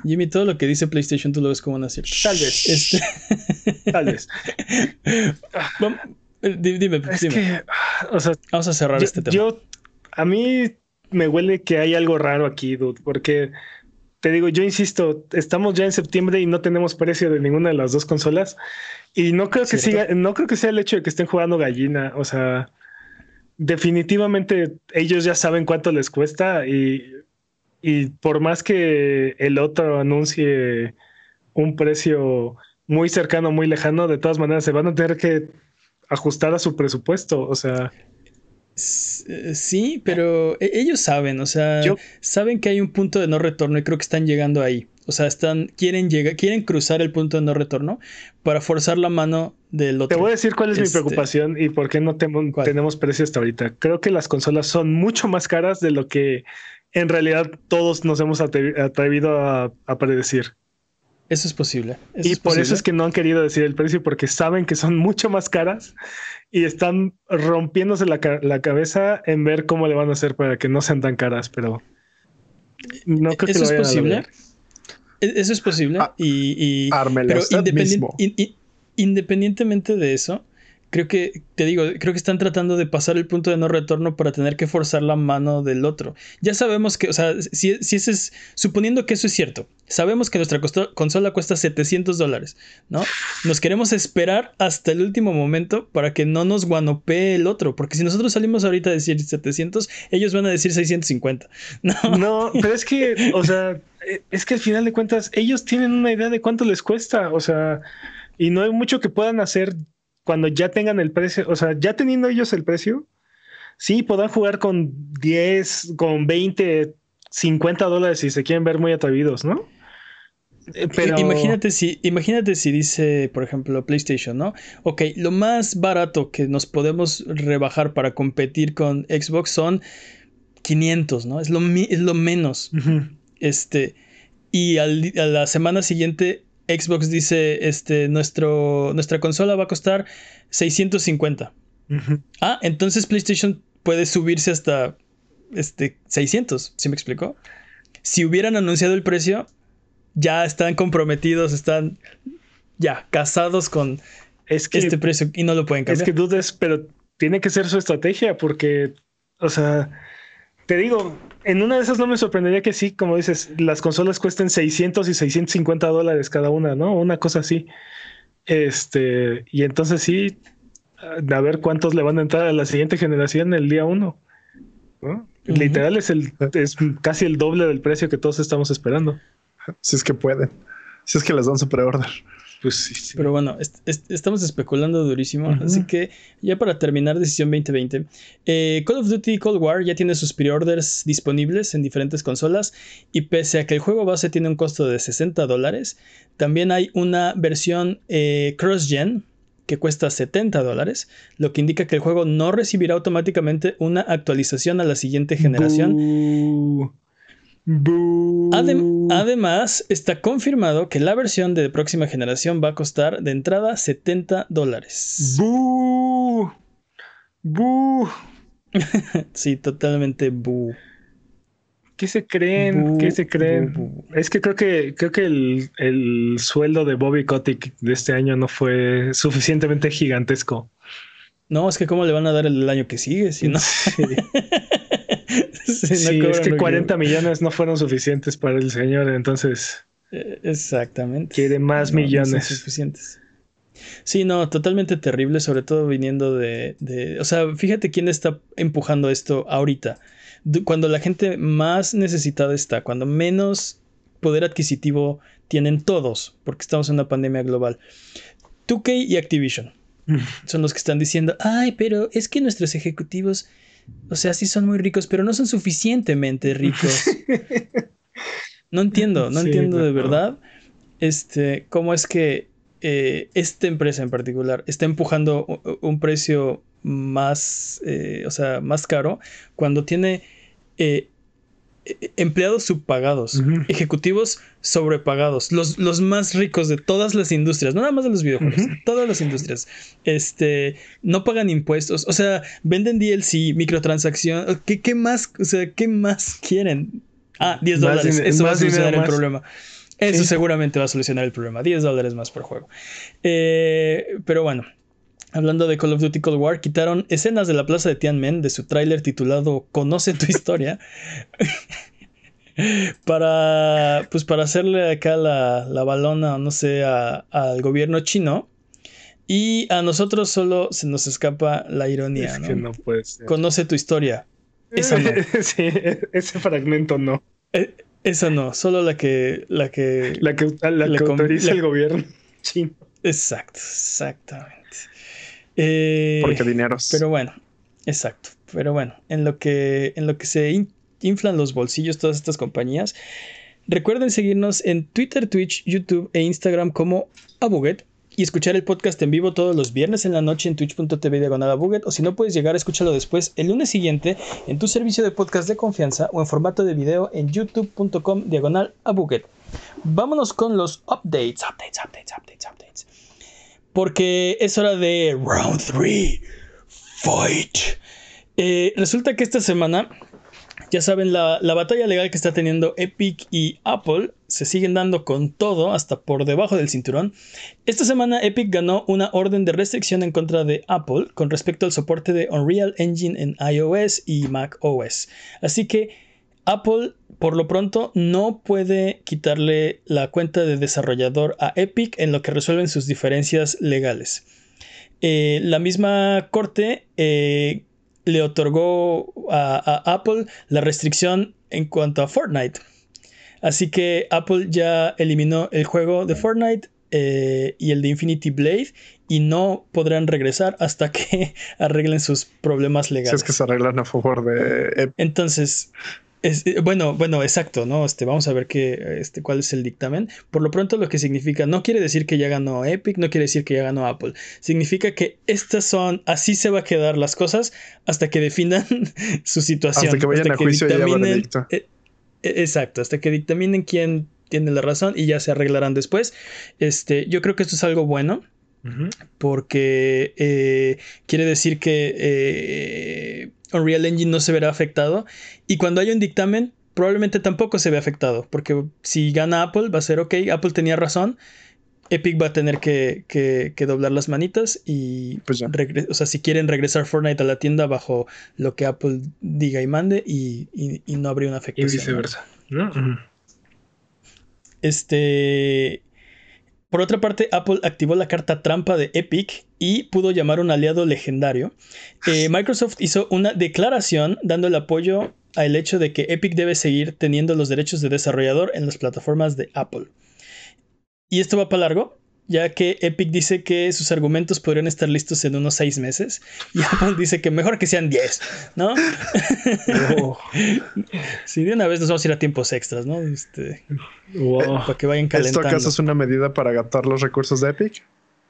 Jimmy, todo lo que dice PlayStation tú lo ves como un acierto. Tal vez. Este... Tal vez. Eh, dime, dime. vamos a cerrar este tema. Yo a mí me huele que hay algo raro aquí, dude, porque te digo, yo insisto, estamos ya en septiembre y no tenemos precio de ninguna de las dos consolas. Y no creo que siga, no creo que sea el hecho de que estén jugando gallina. O sea, definitivamente ellos ya saben cuánto les cuesta y, y por más que el otro anuncie un precio muy cercano, muy lejano, de todas maneras se van a tener que ajustar a su presupuesto. O sea, sí, pero e, ellos saben, o sea, saben que hay un punto de no retorno y creo que están llegando ahí. O sea, están, quieren llegar, quieren cruzar el punto de no retorno para forzar la mano del otro. Te voy a decir cuál es mi este, preocupación y por qué no tenemos precio hasta ahorita. Creo que las consolas son mucho más caras de lo que en realidad todos nos hemos atrevido a, predecir. Eso es posible. y por eso es que no han querido decir el precio porque saben que son mucho más caras y están rompiéndose la, cabeza en ver cómo le van a hacer para que no sean tan caras, pero no creo que lo es posible. E-, eso es posible. Ah, y, pero independientemente de eso, creo que, te digo, creo que están tratando de pasar el punto de no retorno para tener que forzar la mano del otro. Ya sabemos que, o sea, si, si ese es, suponiendo que eso es cierto, sabemos que nuestra consola cuesta 700 dólares, ¿no? Nos queremos esperar hasta el último momento para que no nos guanopee el otro, porque si nosotros salimos ahorita a decir 700, ellos van a decir 650. No, no pero es que, o sea, eh, es que al final de cuentas, ellos tienen una idea de cuánto les cuesta, o sea, y no hay mucho que puedan hacer cuando ya tengan el precio, o sea, ya teniendo ellos el precio, sí podrán jugar con 10, con 20, 50 dólares si se quieren ver muy atrevidos, ¿no? Eh, pero... Imagínate si, imagínate si dice, por ejemplo, PlayStation, ¿no? Ok, lo más barato que nos podemos rebajar para competir con Xbox son 500, ¿no? Es lo, es lo menos. Este, y a la semana siguiente Xbox dice, este, nuestro, nuestra consola va a costar 650. Ah, entonces PlayStation puede subirse hasta este, 600, ¿sí me explicó? Si hubieran anunciado el precio, ya están comprometidos, están ya casados con este precio y no lo pueden cambiar. Es que dudes, pero tiene que ser su estrategia porque, o sea, te digo, en una de esas no me sorprendería que sí, como dices, las consolas cuesten 600 y 650 dólares cada una, ¿no? Una cosa así. Este, y entonces sí, a ver cuántos le van a entrar a la siguiente generación el día uno. Literal es, el, es casi el doble del precio que todos estamos esperando. Si es que pueden. Si es que les dan su preorden. Pues sí, Pero bueno, estamos especulando durísimo. Así que ya para terminar, decisión 2020. Eh, Call of Duty Cold War ya tiene sus pre-orders disponibles en diferentes consolas. Y pese a que el juego base tiene un costo de 60 dólares, también hay una versión eh, cross-gen que cuesta 70 dólares, lo que indica que el juego no recibirá automáticamente una actualización a la siguiente generación además, está confirmado que la versión de próxima generación va a costar de entrada 70 dólares. sí, totalmente bu. ¿Qué se creen? ¿Qué se creen? Es que creo que creo que el, sueldo de Bobby Kotick de este año no fue suficientemente gigantesco. No, es que cómo le van a dar el año que sigue, si no. sí, es que 40 millones no fueron suficientes para el señor, entonces. Eh, exactamente. Quiere más millones. suficientes. Sí, no, totalmente terrible, sobre todo viniendo de, de, O sea, fíjate quién está empujando esto ahorita. Cuando la gente más necesitada está, cuando menos poder adquisitivo tienen todos, porque estamos en una pandemia global. 2K y Activision son los que están diciendo, ay, pero es que nuestros ejecutivos o sea, sí son muy ricos, pero no son suficientemente ricos. No entiendo, no entiendo de verdad este, cómo es que eh, esta empresa en particular está empujando un precio más, eh, o sea, más caro cuando tiene eh, empleados subpagados, ejecutivos sobrepagados, los, los, más ricos de todas las industrias, no nada más de los videojuegos, todas las industrias, este, no pagan impuestos, o sea, venden DLC, microtransacción, ¿qué, qué más, o sea, qué más quieren? Ah, 10 dólares, eso va a solucionar el problema. Eso seguramente va a solucionar el problema, 10 dólares más por juego. Eh, pero bueno, Hablando de Call of Duty Cold War, quitaron escenas de la plaza de Tianmen de su tráiler titulado Conoce tu historia. para, pues para hacerle acá la, la balona, no sé, al gobierno chino. Y a nosotros solo se nos escapa la ironía. Es que no puede ser. Conoce tu historia. Esa no. sí, ese fragmento no. E, esa no, solo la que. La que, la que, la, que autoriza el gobierno chino. Exacto, exactamente. Eh, Porque dineros. Pero bueno, exacto. Pero bueno, en lo que, en lo que se inflan los bolsillos todas estas compañías, recuerden seguirnos en Twitter, Twitch, YouTube e Instagram como Abuget y escuchar el podcast en vivo todos los viernes en la noche en twitch.tv diagonal o si no puedes llegar, escúchalo después el lunes siguiente en tu servicio de podcast de confianza o en formato de video en youtube.com diagonal vámonos con los updates, updates, updates, updates, updates. Porque es hora de Round 3, Fight. Eh, resulta que esta semana ya saben, la, batalla legal que está teniendo Epic y Apple se siguen dando con todo, hasta por debajo del cinturón. Esta semana Epic ganó una orden de restricción en contra de Apple con respecto al soporte de Unreal Engine en iOS y Mac OS. Así que Apple, por lo pronto, no puede quitarle la cuenta de desarrollador a Epic en lo que resuelven sus diferencias legales. Eh, la misma corte eh, le otorgó a, Apple la restricción en cuanto a Fortnite. Así que Apple ya eliminó el juego de Fortnite eh, y el de Infinity Blade y no podrán regresar hasta que arreglen sus problemas legales. Si es que se arreglan a favor de... Entonces, eh, bueno, bueno, exacto, ¿no? Este, vamos a ver qué, este, cuál es el dictamen. Por lo pronto, lo que significa, no quiere decir que ya ganó Epic, no quiere decir que ya ganó Apple. Significa que estas son, así se va a quedar las cosas hasta que definan su situación. Hasta que vayan a juicio y eh, exacto, hasta que dictaminen quién tiene la razón y ya se arreglarán después. Este, yo creo que esto es algo bueno. Porque eh, quiere decir que Unreal Engine no se verá afectado. Y cuando haya un dictamen, probablemente tampoco se ve afectado. Porque si gana Apple, va a ser ok, Apple tenía razón. Epic va a tener que, doblar las manitas y, pues o sea, si quieren regresar Fortnite a la tienda bajo lo que Apple diga y mande y, no habría una afectación. Y viceversa. Este, por otra parte, Apple activó la carta trampa de Epic y pudo llamar un aliado legendario. Eh, Microsoft hizo una declaración dando el apoyo al hecho de que Epic debe seguir teniendo los derechos de desarrollador en las plataformas de Apple. Y esto va para largo, ya que Epic dice que sus argumentos podrían estar listos en unos seis meses y Apple dice que mejor que sean diez, ¿no? Si de una vez nos vamos a ir a tiempos extras, ¿no? Este, Para que vayan calentando. ¿Esto acaso es una medida para agatar los recursos de Epic?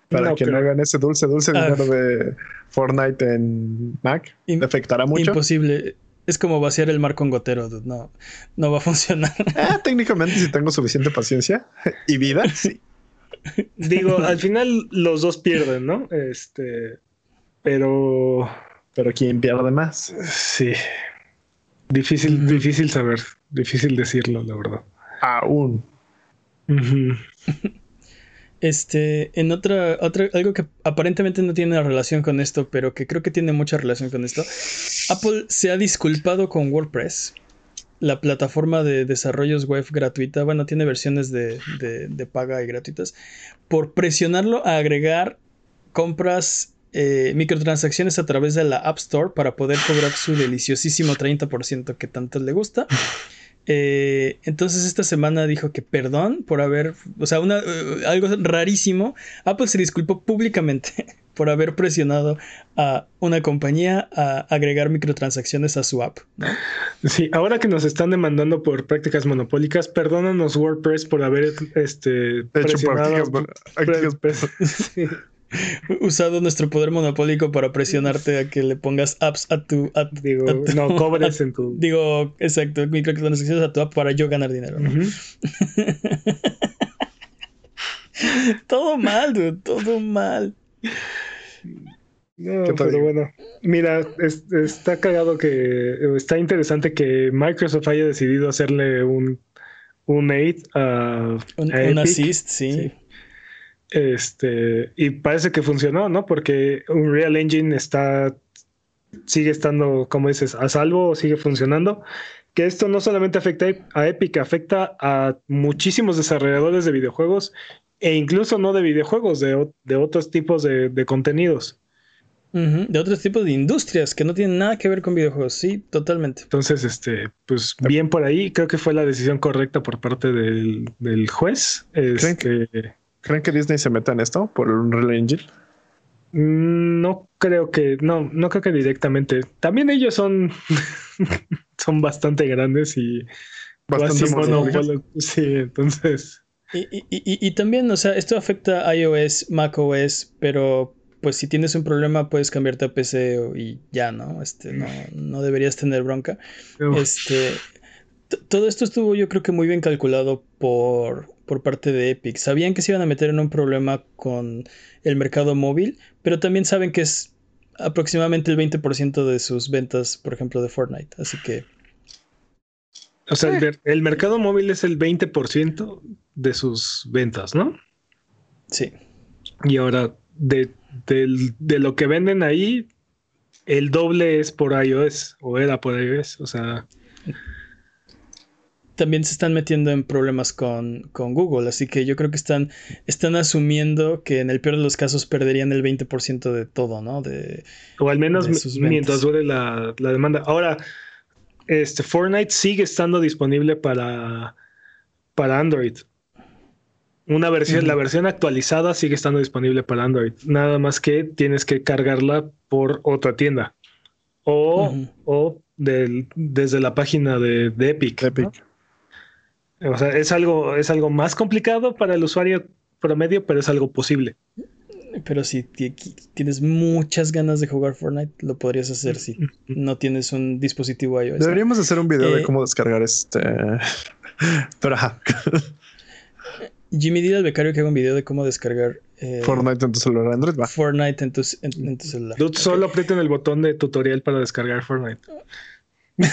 Para que no hagan ese dulce, dulce ah. dinero de Fortnite en Mac. ¿Afectará mucho? Imposible. Es como vaciar el mar con gotero, no, no va a funcionar. Ah, técnicamente, si tengo suficiente paciencia y vida, sí. Digo, al final los dos pierden, ¿no? Este, pero. Pero ¿quién pierde más? Sí. Difícil, difícil saber, difícil decirlo, la verdad. Aún. Este, en otra, otra, algo que aparentemente no tiene relación con esto, pero que creo que tiene mucha relación con esto. Apple se ha disculpado con WordPress la plataforma de desarrollos web gratuita, bueno, tiene versiones de, paga y gratuitas, por presionarlo a agregar compras, eh, microtransacciones a través de la App Store para poder cobrar su deliciosísimo 30% que tanto le gusta. Eh, entonces esta semana dijo que perdón por haber, o sea, una, eh, algo rarísimo. Apple se disculpó públicamente por haber presionado a una compañía a agregar microtransacciones a su app. Sí, ahora que nos están demandando por prácticas monopólicas, perdónanos WordPress por haber este, presionado, usado nuestro poder monopólico para presionarte a que le pongas apps a tu. digo, no cobres en tu. Digo, exacto, microtransacciones a tu app para yo ganar dinero. todo mal, dude, todo mal. No, pero bueno, mira, está cagado que está interesante que Microsoft haya decidido hacerle un, un aid a, un, un assist, sí. Este, y parece que funcionó, ¿no? Porque Unreal Engine está, sigue estando, como dices, a salvo, sigue funcionando. Que esto no solamente afecta a Epic, afecta a muchísimos desarrolladores de videojuegos e incluso no de videojuegos, de, otros tipos de, contenidos. De otros tipos de industrias que no tienen nada que ver con videojuegos, sí, totalmente. Entonces, este, pues bien por ahí, creo que fue la decisión correcta por parte del, juez. Este, ¿Creen que Disney se meta en esto por un Unreal Engine? Mm, no creo que, no, no creo que directamente. También ellos son, son bastante grandes y bastante Sí, entonces. Y, y, y, y, también, o sea, esto afecta a iOS, macOS, pero pues si tienes un problema puedes cambiarte a PC y ya, ¿no? Este, no, no deberías tener bronca. Este, todo esto estuvo yo creo que muy bien calculado por, por parte de Epic. Sabían que se iban a meter en un problema con el mercado móvil, pero también saben que es aproximadamente el 20% de sus ventas, por ejemplo, de Fortnite. Así que... O sea, el, mercado móvil es el 20% de sus ventas, ¿no? Sí. Y ahora, de, de, lo que venden ahí, el doble es por iOS, o era por iOS, o sea también se están metiendo en problemas con, Google, así que yo creo que están, están asumiendo que en el peor de los casos perderían el 20% de todo, ¿no? De, o al menos mientras dure la, demanda. Ahora, este Fortnite sigue estando disponible para, para Android. Una versión, la versión actualizada sigue estando disponible para Android. Nada más que tienes que cargarla por otra tienda. O, o desde la página de, Epic. Epic. O sea, es algo, es algo más complicado para el usuario promedio, pero es algo posible. Pero si tienes muchas ganas de jugar Fortnite, lo podrías hacer si no tienes un dispositivo iOS. Deberíamos hacer un video de eh, cómo descargar este. Pero ajá. Jimmy, dile al becario que haga un video de cómo descargar eh, Fortnite en tu celular Android. Va. Fortnite en tu, celular. Solo aprieten el botón de tutorial para descargar Fortnite.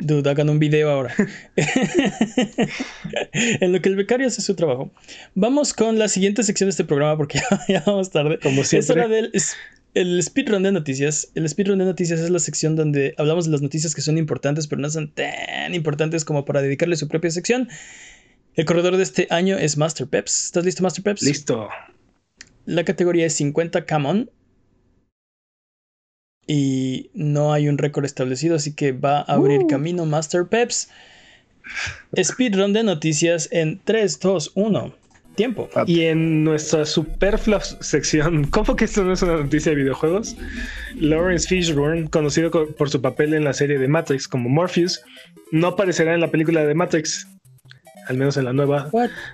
Dude, hagan un video ahora. en lo que el becario hace su trabajo. Vamos con la siguiente sección de este programa porque ya, vamos tarde. Como siempre. Es hora del el speedrun de noticias. El speedrun de noticias es la sección donde hablamos de las noticias que son importantes, pero no son tan importantes como para dedicarle su propia sección. El corredor de este año es Master Peps. ¿Estás listo, Master Peps? Listo. La categoría es 50 Camon y no hay un récord establecido, así que va a abrir uh. camino Master Peps. Speedrun de noticias en 3, 2, 1. Tiempo. Y en nuestra superflua sección, ¿cómo que esto no es una noticia de videojuegos? Lawrence Fishburne, conocido por su papel en la serie de Matrix como Morpheus, no aparecerá en la película de Matrix, al menos en la nueva,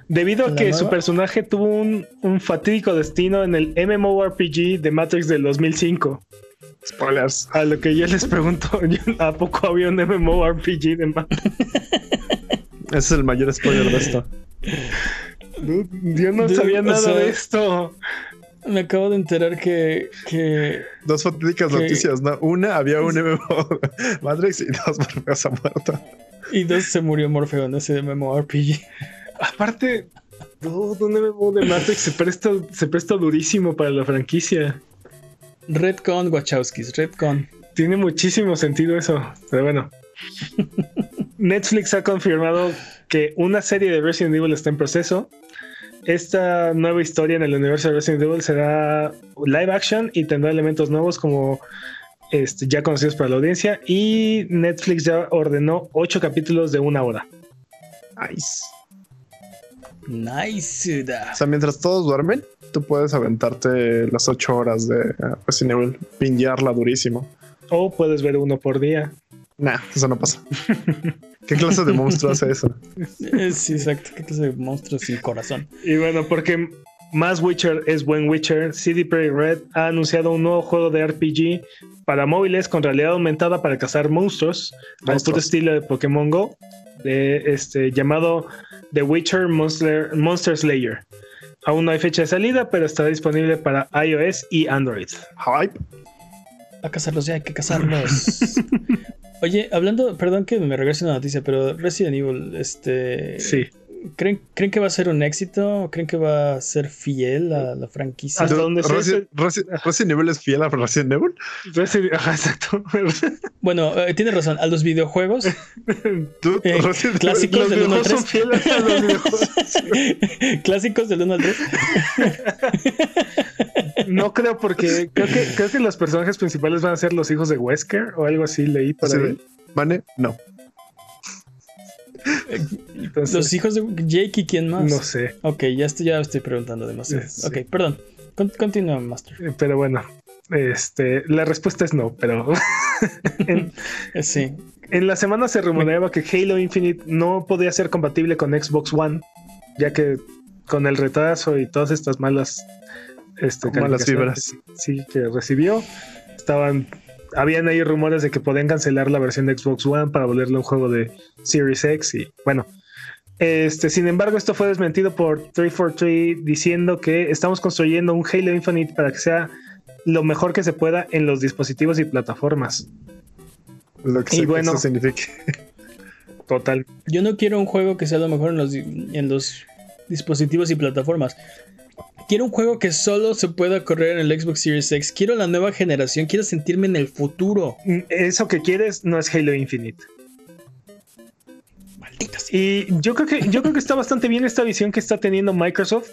debido a que su personaje tuvo un, un fatídico destino en el MMORPG de Matrix del 2005. Spoilers. A lo que yo les pregunto, ¿a poco había un MMORPG de Matrix? Ese es el mayor spoiler de esto. yo no sabía nada de esto. Me acabo de enterar que. que dos fatídicas noticias, ¿no? Una, había un MMO Matrix y dos, Morfeo se ha muerto. Y dos, se murió Morfeo en ese MMORPG. Aparte, un MMO de Matrix se presta, se presta durísimo para la franquicia. Redcon, Wachowskis, Redcon. Tiene muchísimo sentido eso, pero bueno. Netflix ha confirmado que una serie de Resident Evil está en proceso. Esta nueva historia en el universo de Resident Evil será live action y tendrá elementos nuevos como este, ya conocidos para la audiencia. Y Netflix ya ordenó ocho capítulos de una hora. Nice. Nice. O sea, mientras todos duermen, tú puedes aventarte las ocho horas de Resident Evil, pinguearla durísimo. O puedes ver uno por día. Nah, eso no pasa. ¿Qué clase de monstruo hace eso? Eh, sí, exacto. ¿Qué clase de monstruo sin corazón? Y bueno, porque más Witcher es buen Witcher, CD Projekt Red ha anunciado un nuevo juego de RPG para móviles con realidad aumentada para cazar monstruos, al puro estilo de Pokémon Go, de este llamado The Witcher Monster, Monster Slayer. Aún no hay fecha de salida, pero estará disponible para iOS y Android. Hype. A cazarlos ya, hay que cazarlos. Oye, hablando, perdón que me regrese una noticia, pero Resident Evil, este. Sí. ¿Creen, ¿Creen que va a ser un éxito? ¿Creen que va a ser fiel a la franquicia? ¿Hasta dónde Resident, Resident, Evil es fiel a Resident Evil? Resident, ajá, exacto. bueno, eh, tiene razón. A los videojuegos eh, clásicos del 1 al 3. clásicos del 1 al 3. no creo porque creo que, creo que los personajes principales van a ser los hijos de Wesker o algo así leí para ahí. ¿Vale? Los hijos de Jake y quién más. No sé. Ok, ya estoy, ya estoy preguntando demasiado. Ok, perdón. continúa, Master. Eh, pero bueno, este, la respuesta es no, pero en, eh, sí. En la semana se rumoreaba que Halo Infinite no podía ser compatible con Xbox One, ya que con el retraso y todas estas malas, este, malas fibras sí, que recibió, estaban habían ahí rumores de que podían cancelar la versión de Xbox One para volverle un juego de Series X y bueno, Este, sin embargo, esto fue desmentido por 343 diciendo que estamos construyendo un Halo Infinite para que sea lo mejor que se pueda en los dispositivos y plataformas. Lo que y bueno, eso significa. Total. Yo no quiero un juego que sea lo mejor en los, en los dispositivos y plataformas. Quiero un juego que solo se pueda correr en el Xbox Series X. Quiero la nueva generación. Quiero sentirme en el futuro. Mm, eso que quieres no es Halo Infinite. Y yo creo que yo creo que está bastante bien esta visión que está teniendo Microsoft,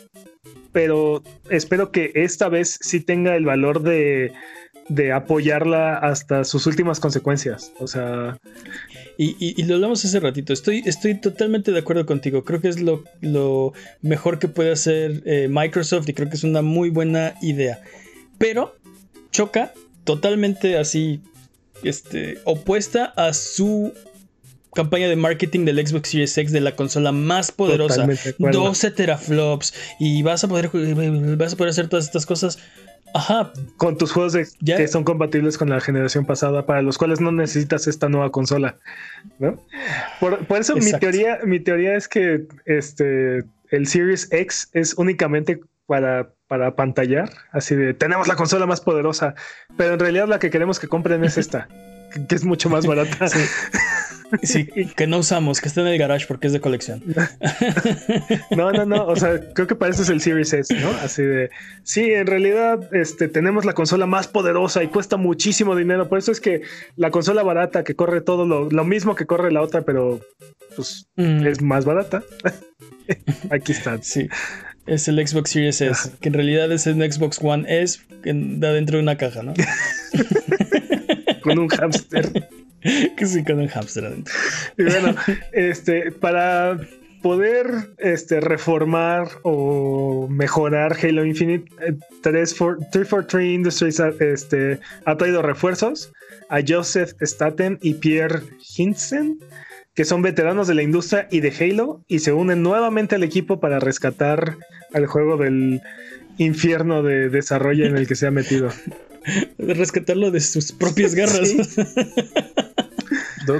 pero espero que esta vez sí tenga el valor de, de apoyarla hasta sus últimas consecuencias. O sea. Y, lo hablamos hace ratito. Estoy, estoy totalmente de acuerdo contigo. Creo que es lo, lo mejor que puede hacer eh, Microsoft y creo que es una muy buena idea. Pero choca totalmente así. Este, opuesta a su campaña de marketing del Xbox Series X de la consola más poderosa, 12 teraflops y vas a poder vas a poder hacer todas estas cosas. Ajá. Con tus juegos que son compatibles con la generación pasada, para los cuales no necesitas esta nueva consola. ¿no? Por, eso mi teoría, mi teoría es que este el Series X es únicamente para, para pantallar, así de tenemos la consola más poderosa, pero en realidad la que queremos que compren es esta, que es mucho más barata. Sí, que no usamos, que está en el garage porque es de colección. No, no, no. O sea, creo que para eso es el Series S, ¿no? Así de. Sí, en realidad, este, tenemos la consola más poderosa y cuesta muchísimo dinero. Por eso es que la consola barata que corre todo lo, mismo que corre la otra, pero pues mm. es más barata. Aquí está. Sí. Es el Xbox Series S, que en realidad es el Xbox One S que da dentro de una caja, ¿no? Con un hámster. que sí, con el hamster adentro. Y bueno, este, para poder este, reformar o mejorar Halo Infinite, 343 eh, Industries este, ha traído refuerzos a Joseph Staten y Pierre Hinsen, que son veteranos de la industria y de Halo, y se unen nuevamente al equipo para rescatar al juego del infierno de desarrollo en el que se ha metido. Rescatarlo de sus propias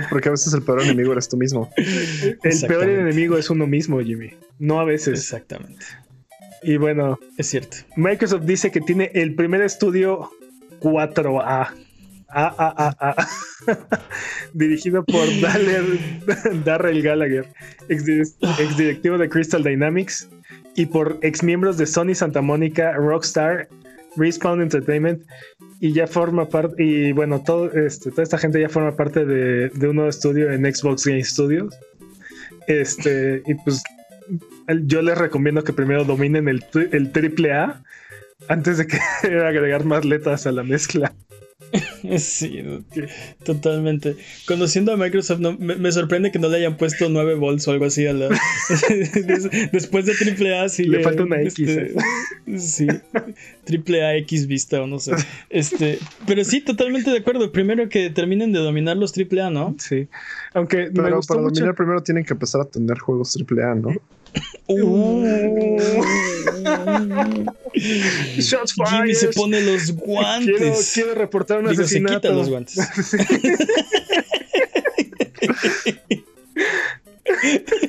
porque a veces el peor enemigo eres tú mismo. El peor enemigo es uno mismo, Jimmy. No a veces. Exactamente. Y bueno, es cierto. Microsoft dice que tiene el primer estudio 4A. A, dirigido por Darrell Gallagher, ex, directivo de Crystal Dynamics, y por ex miembros de Sony Santa Mónica, Rockstar, Respawn Entertainment y ya forma parte, y bueno, todo, este, toda esta gente ya forma parte de, un nuevo estudio en Xbox Game Studios. Este, y pues yo les recomiendo que primero dominen el, el triple A antes de que agregar más letras a la mezcla. Sí, totalmente. Conociendo a Microsoft, me, sorprende que no le hayan puesto 9 volts o algo así a la. Después de AAA, sí. Le, falta una X. Este, sí, AAA X vista o no sé. Este, pero sí, totalmente de acuerdo. Primero que terminen de dominar los AAA, ¿no? Sí. Aunque. Pero para dominar primero tienen que empezar a tener juegos AAA, ¿no? Uh. Jimmy se pone los guantes. Quiero, reportar un asesinato. Se quita los guantes.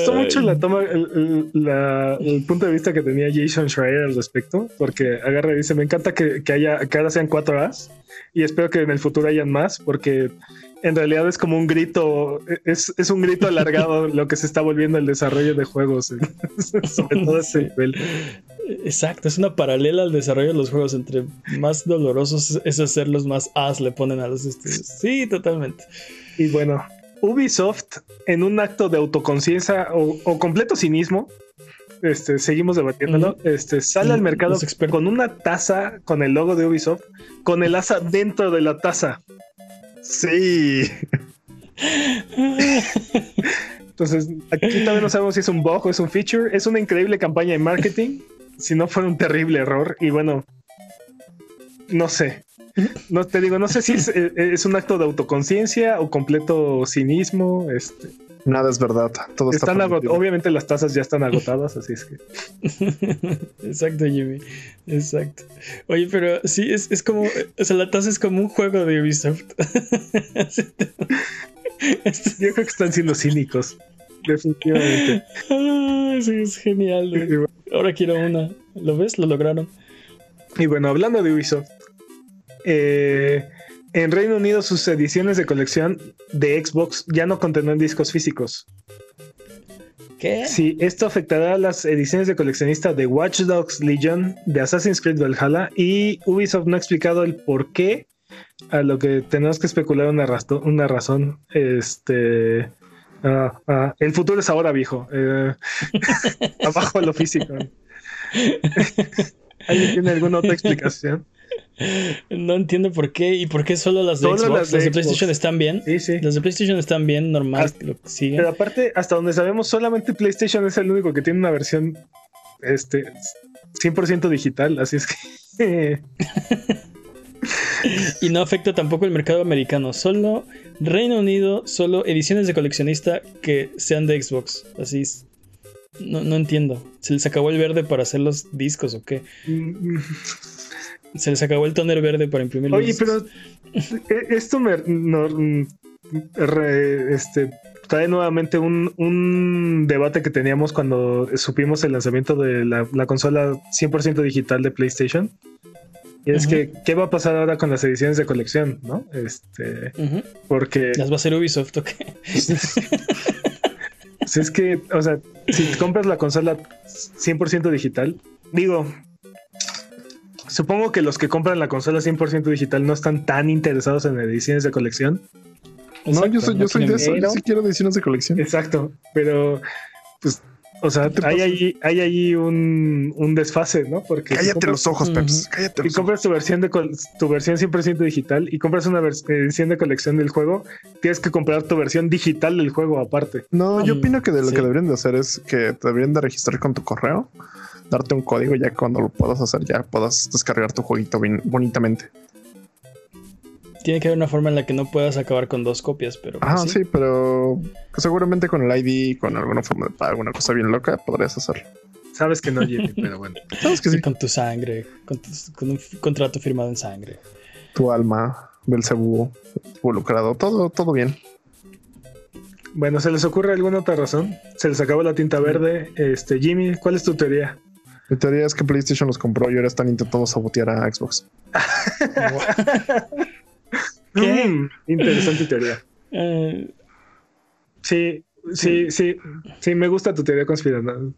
gustó mucho la toma, el, punto de vista que tenía Jason Schreier al respecto, porque agarra y dice: Me encanta que, haya, que ahora sean cuatro As y espero que en el futuro hayan más, porque en realidad es como un grito, es, un grito alargado lo que se está volviendo el desarrollo de juegos, sobre todo ese nivel. Exacto, es una paralela al desarrollo de los juegos. Entre más dolorosos es hacerlos, más as le ponen a los estudios. Sí, totalmente. Y bueno, Ubisoft, en un acto de autoconciencia o, completo cinismo, este, seguimos debatiéndolo, este, sale al mercado con una taza con el logo de Ubisoft, con el asa dentro de la taza. Sí. Entonces, aquí todavía no sabemos si es un bug o es un feature. Es una increíble campaña de marketing. Si no fue un terrible error. Y bueno, no sé. No te digo, no sé si es, eh, un acto de autoconciencia o completo cinismo. Este, Nada es verdad. Todo están Obviamente las tazas ya están agotadas, así es que. Exacto, Jimmy. Exacto. Oye, pero sí, es, es como. O sea, la taza es como un juego de Ubisoft. Yo creo que están siendo cínicos. Definitivamente. Ah, sí, es genial. Ahora quiero una. ¿Lo ves? Lo lograron. Y bueno, hablando de Ubisoft. Eh en Reino Unido sus ediciones de colección de Xbox ya no contendrán discos físicos. ¿Qué? Sí, esto afectará a las ediciones de coleccionista de Watch Dogs Legion, de Assassin's Creed Valhalla y Ubisoft no ha explicado el por qué, a lo que tenemos que especular una, una razón. Este, ah, ah, el futuro es ahora, viejo. Eh, abajo lo físico. ¿Alguien tiene alguna otra explicación? No entiendo por qué y por qué solo las de Xbox. Las de, PlayStation están bien. Sí, sí. Las de PlayStation están bien, normal. Pero aparte, hasta donde sabemos, solamente PlayStation es el único que tiene una versión este 100% digital. Así es que. y no afecta tampoco el mercado americano. Solo Reino Unido, solo ediciones de coleccionista que sean de Xbox. Así es. No, no entiendo. ¿Se les acabó el verde para hacer los discos o qué? Se les acabó el toner verde para imprimir. Oye, pero e, esto me este, trae nuevamente un, debate que teníamos cuando supimos el lanzamiento de la, consola 100% digital de PlayStation. Y es que, ¿qué va a pasar ahora con las ediciones de colección? ¿No? Este, porque. ¿Las va a hacer Ubisoft o qué? si es que, o sea, si compras la consola 100% digital, digo, Supongo que los que compran la consola 100% digital no están tan interesados en ediciones de colección. no, yo soy, yo soy de eso. Yo sí quiero ediciones de colección. Exacto. Pero, pues, o sea, hay allí, hay allí un, un, desfase, ¿no? Porque cállate los ojos, Peps. Cállate y compras tu versión de tu versión 100% digital y compras una edición de colección del juego, tienes que comprar tu versión digital del juego aparte. No, yo opino que de lo que deberían de hacer es que te deberían de registrar con tu correo darte un código ya cuando lo puedas hacer ya puedas descargar tu jueguito bien, bonitamente. Tiene que haber una forma en la que no puedas acabar con dos copias, pero. Ah, sí, pero seguramente con el ID, con alguna forma de pago, una cosa bien loca, podrías hacerlo. Sabes que no, Jimmy, pero bueno. Sabes que sí. Con tu sangre, con, con, un contrato firmado en sangre. Tu alma, Belcebú, involucrado, todo, todo bien. Bueno, ¿se les ocurre alguna otra razón? ¿Se les acabó la tinta verde? Este, Jimmy, ¿cuál es tu teoría? Mi teoría es que PlayStation los compró y ahora están intentando sabotear a Xbox. ¿Qué? Mm, interesante teoría. Eh, sí, sí, sí, sí, me gusta tu teoría conspiranoica.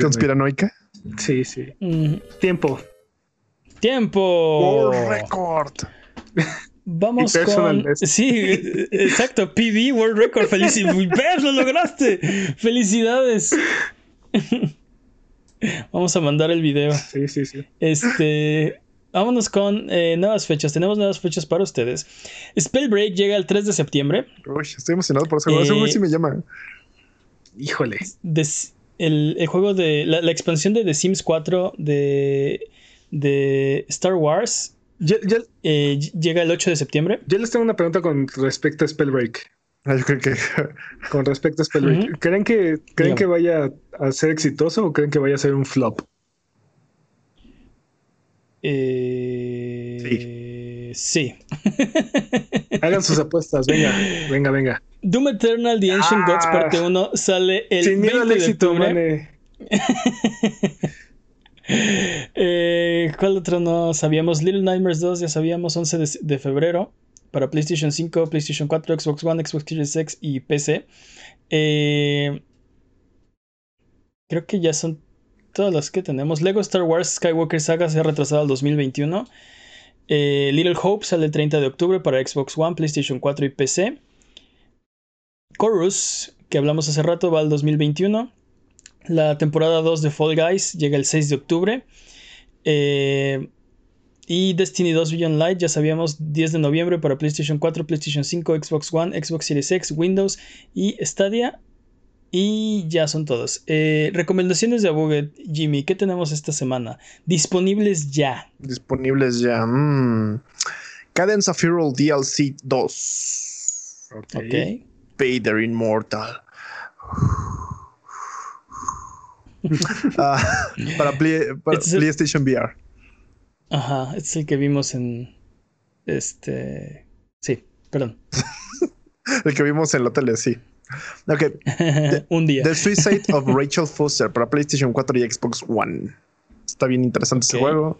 ¿Conspiranoica? Sí, sí. Tiempo. Tiempo. World Record. Vamos con. Sí, exacto. PB World Record. Felicidades. ¡Lo lograste! ¡Felicidades! Vamos a mandar el video. Sí, sí, sí. Este. Vámonos con eh, nuevas fechas. Tenemos nuevas fechas para ustedes. Spellbreak llega el 3 de septiembre. Uy, estoy emocionado por eso. Eh, sí me llama. Híjole. el, juego de. La, expansión de The Sims 4 de, de Star Wars. Eh, llega el 8 de septiembre. Yo les tengo una pregunta con respecto a Spellbreak. Ah, yo creo que. Con respecto a Spellbreak, ¿creen, que, ¿creen que vaya a ser exitoso o creen que vaya a ser un flop? Eh... Sí. Hagan sus apuestas, venga, venga, venga. Doom Eternal The Ancient Gods ah. parte 1 sale el Sin 20 de octubre. eh, ¿Cuál otro no sabíamos? Little Nightmares 2 ya sabíamos 11 de febrero para PlayStation 5, PlayStation 4, Xbox One, Xbox Series X y PC. Eh, creo que ya son todas las que tenemos. Lego Star Wars Skywalker Saga se ha retrasado al 2021. Eh, Little Hope sale el 30 de octubre para Xbox One, PlayStation 4 y PC. Chorus, que hablamos hace rato, va al 2021. La temporada 2 de Fall Guys llega el 6 de octubre. Eh, y Destiny 2 Beyond Light, ya sabíamos, 10 de noviembre para PlayStation 4, PlayStation 5, Xbox One, Xbox Series X, Windows y Stadia. Y ya son todos. Eh, recomendaciones de Abuget, Jimmy, ¿qué tenemos esta semana? Disponibles ya. Disponibles ya. Mm. Cadence of Hero DLC 2. Ok. Vader Immortal. Ah, para, este PlayStation VR. Ajá, es el que vimos en. Este. Sí, perdón. el que vimos en el hotel, sí. Ok. Un día. The Suicide of Rachel Foster para PlayStation 4 y Xbox One. Está bien interesante ese juego.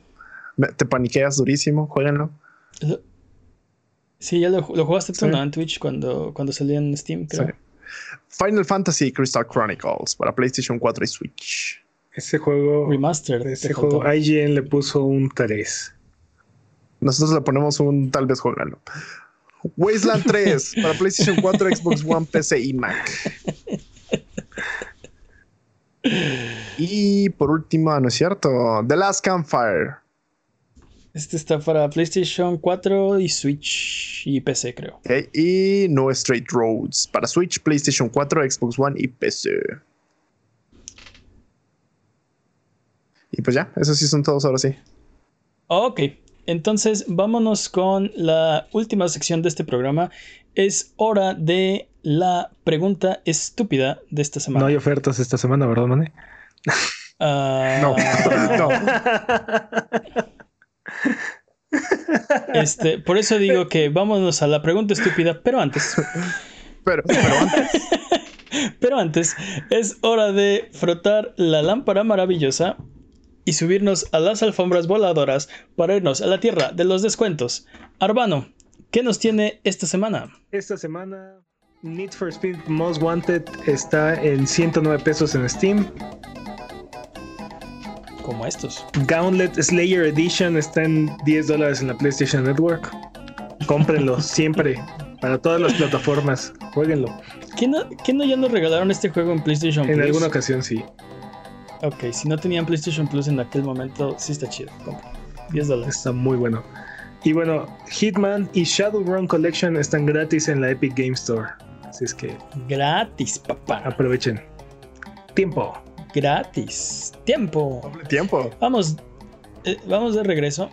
Te paniqueas durísimo, jueguenlo. Sí, ya lo, jugaste tú en Twitch cuando, cuando salió en Steam, creo. Final Fantasy Crystal Chronicles para PlayStation 4 y Switch. Ese juego. Remastered. Ese juego IGN le puso un 3. Nosotros le ponemos un tal vez juegalo. Wasteland 3 para PlayStation 4, Xbox One, PC y Mac. Y por último, no es cierto, The Last Campfire. Este está para PlayStation 4 y Switch y PC, creo. y No Straight Roads para Switch, PlayStation 4, Xbox One y PC. Y pues ya, esos sí son todos ahora sí. Ok, entonces vámonos con la última sección de este programa. Es hora de la pregunta estúpida de esta semana. No hay ofertas esta semana, ¿verdad, Mane? Ah, no, no. Este, por eso digo que vámonos a la pregunta estúpida, pero antes. Pero, pero antes. pero antes, es hora de frotar la lámpara maravillosa y subirnos a las alfombras voladoras para irnos a la tierra de los descuentos. Arbano, ¿qué nos tiene esta semana? Esta semana Need for Speed Most Wanted está en 109 pesos en Steam. Como estos. Gauntlet Slayer Edition está en 10 dólares en la PlayStation Network. Cómprenlo siempre. Para todas las plataformas. Jueguenlo. ¿Qué no, no ya nos regalaron este juego en PlayStation Plus? En alguna ocasión sí. Ok, si no tenían PlayStation Plus en aquel momento, sí está chido. 10 dólares. Está muy bueno. Y bueno, Hitman y Shadowrun Collection están gratis en la Epic Game Store. Así es que. Gratis, papá. Aprovechen. Tiempo. Gratis. Tiempo. Tiempo. Vamos. Eh, vamos de regreso.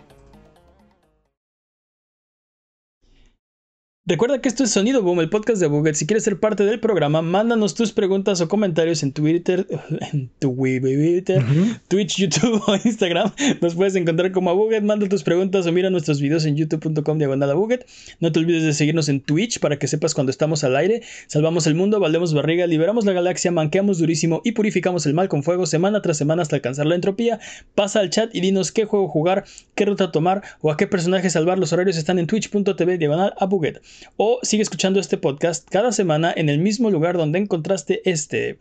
Recuerda que esto es Sonido Boom, el podcast de Buget. Si quieres ser parte del programa, mándanos tus preguntas o comentarios en Twitter, en Twitter, Twitch, YouTube o Instagram. Nos puedes encontrar como a Buget. Manda tus preguntas o mira nuestros videos en youtube.com diagonal a Buget. No te olvides de seguirnos en Twitch para que sepas cuando estamos al aire. Salvamos el mundo, valdemos barriga, liberamos la galaxia, manqueamos durísimo y purificamos el mal con fuego semana tras semana hasta alcanzar la entropía. Pasa al chat y dinos qué juego jugar, qué ruta tomar o a qué personaje salvar. Los horarios están en twitch.tv diagonal a Buget o sigue escuchando este podcast cada semana en el mismo lugar donde encontraste este.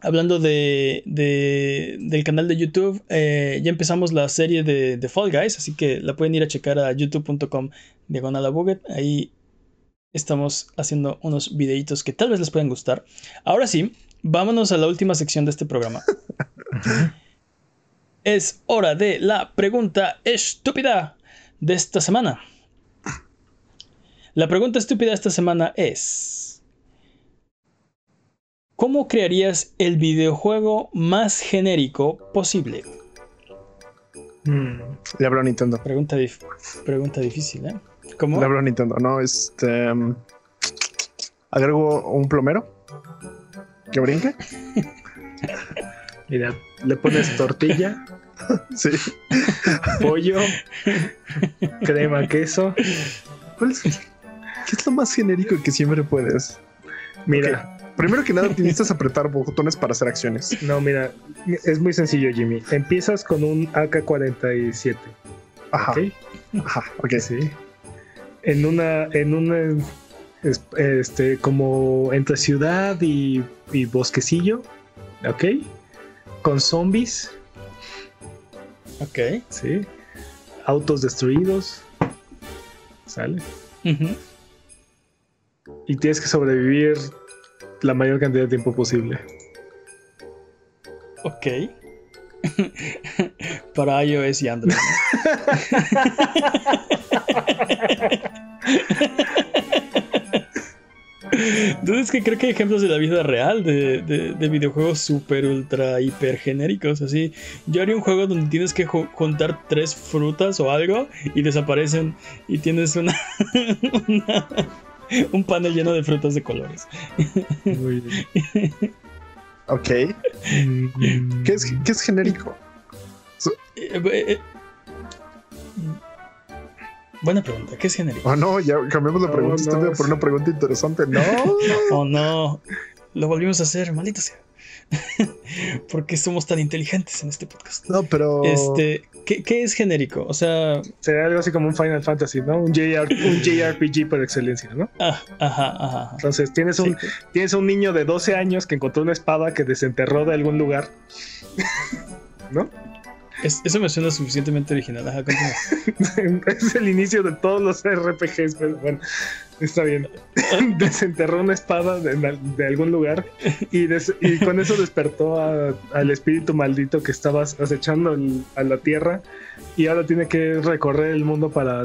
Hablando de, del canal de YouTube, eh, ya empezamos la serie de, de, Fall Guys, así que la pueden ir a checar a youtube.com diagonal buget. Ahí estamos haciendo unos videitos que tal vez les puedan gustar. Ahora sí, vámonos a la última sección de este programa. es hora de la pregunta estúpida de esta semana. La pregunta estúpida esta semana es, ¿cómo crearías el videojuego más genérico posible? Mm, le hablo a Nintendo. Pregunta, pregunta difícil, ¿eh? ¿Cómo? Le hablo a Nintendo, no, este... Um, agrego un plomero que brinque. Mira, le pones tortilla. sí. Pollo. crema, queso. ¿Cuál es? ¿Qué es lo más genérico que siempre puedes? Mira. Primero que nada, necesitas apretar botones para hacer acciones. No, mira, es muy sencillo, Jimmy. Empiezas con un AK-47. Ajá. ¿Ok? Ajá, ok. Sí. En una, en una, este, como entre ciudad y, y bosquecillo. ¿Ok? Con zombies. Ok. Sí. Autos destruidos. ¿Sale? Y tienes que sobrevivir la mayor cantidad de tiempo posible. Ok. Para iOS y Android. Entonces que creo que hay ejemplos de la vida real de, de, videojuegos super, ultra, hiper genéricos. Así, yo haría un juego donde tienes que juntar tres frutas o algo y desaparecen y tienes una, una Un panel lleno de frutas de colores. Muy bien. Ok. ¿Qué es, qué es genérico? Eh, eh, buena pregunta, ¿qué es genérico? Oh no, ya cambiamos la pregunta, oh, por una pregunta interesante. No. Oh no, lo volvimos a hacer, maldito sea. porque somos tan inteligentes en este podcast. No, pero. Este, ¿qué, es genérico? O sea. Sería algo así como un Final Fantasy, ¿no? Un, JRPG por excelencia, ¿no? Ah, ajá, ajá. Entonces, tienes un, tienes un niño de 12 años que encontró una espada que desenterró de algún lugar. ¿No? Eso me suena suficientemente original. Ajá, es el inicio de todos los RPGs, pero bueno. Está bien. Desenterró una espada de, algún lugar y, con eso despertó al espíritu maldito que estaba acechando a la tierra y ahora tiene que recorrer el mundo para,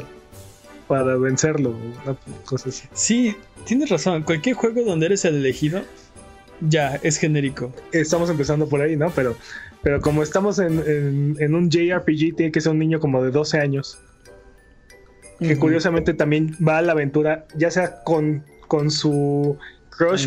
para vencerlo. Cosas Sí, tienes razón. Cualquier juego donde eres el elegido, ya, es genérico. Estamos empezando por ahí, ¿no? Pero, pero como estamos en, en un JRPG, tiene que ser un niño como de 12 años que curiosamente también va a la aventura, ya sea con, con su crush,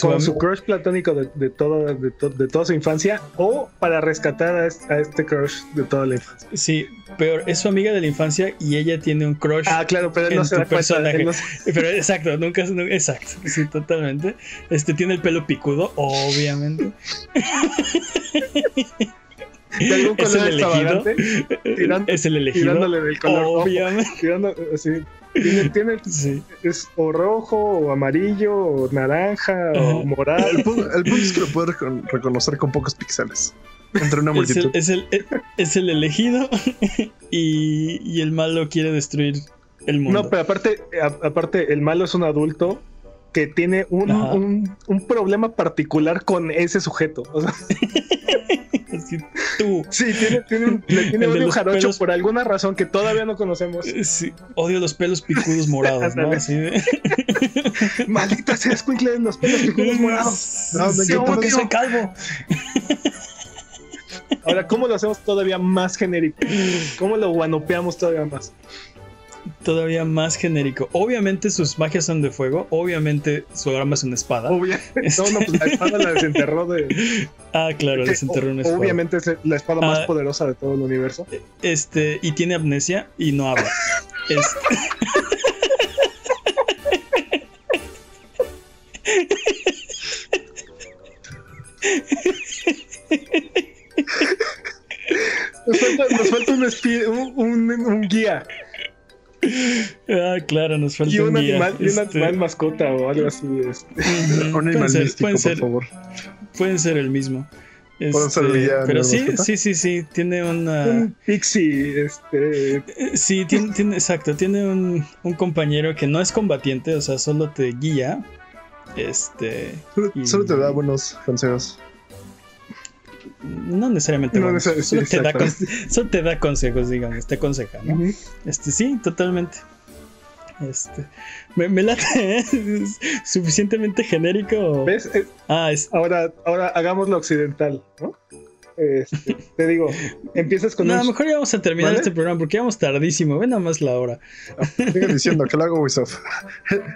con, su, crush platónico de, de, todo, de, toda su infancia o para rescatar a este, crush de toda la infancia. Sí, pero es su amiga de la infancia y ella tiene un crush. Ah, claro, pero él no se da personaje. Pero exacto, nunca, exacto, sí, totalmente. Este tiene el pelo picudo, obviamente. de algún color ¿Es el extravagante. es el elegido. Tirándole del color. Obviamente. tirando, sí. Tiene, tiene sí. es o rojo, o amarillo, o naranja, o morado. El punto, es que lo puedes reconocer con pocos píxeles. Entre una multitud. Es el, es el, elegido y, y, el malo quiere destruir el mundo. No, pero aparte, aparte, el malo es un adulto que tiene un, un, un problema particular con ese sujeto. O sea. tú. Sí, tiene, tiene, le tiene odio jarocho por alguna razón que todavía no conocemos. Sí, odio los pelos picudos morados, ¿no? Así de... Maldita sea, escuincle los pelos picudos morados. No, sí, porque soy calvo. Ahora, ¿cómo lo hacemos todavía más genérico? ¿Cómo lo guanopeamos todavía más? Todavía más genérico. Obviamente sus magias son de fuego, obviamente su arma es una espada. Obviamente. No, no, pues la espada la desenterró de. Ah, claro, desenterró una espada. Obviamente es la espada más ah, poderosa de todo el universo. Este, y tiene amnesia y no habla. este... Nos falta, un, un, un, guía. Ah, claro, nos falta y un, animal, y un este. animal mascota o algo así. Este. un animal pueden ser, por favor. Pueden ser el mismo. Este, pero sí, sí, sí, sí, tiene una... Un pixie, este... Eh, sí, tiene, tiene, exacto, tiene un, un, compañero que no es combatiente, o sea, solo te guía. Este... Solo, te da buenos consejos. No necesariamente. solo, te da consejos, digamos, te aconseja, ¿no? Este, sí, totalmente. Este, me, me late, ¿eh? suficientemente genérico. ¿Ves? Eh, ah, es... ahora, ahora hagamos lo occidental, ¿no? Este, te digo, empiezas con. No, a lo mejor ya vamos a terminar este programa porque ya vamos tardísimo. Ven nada más la hora. Sigan diciendo que lo hago Ubisoft.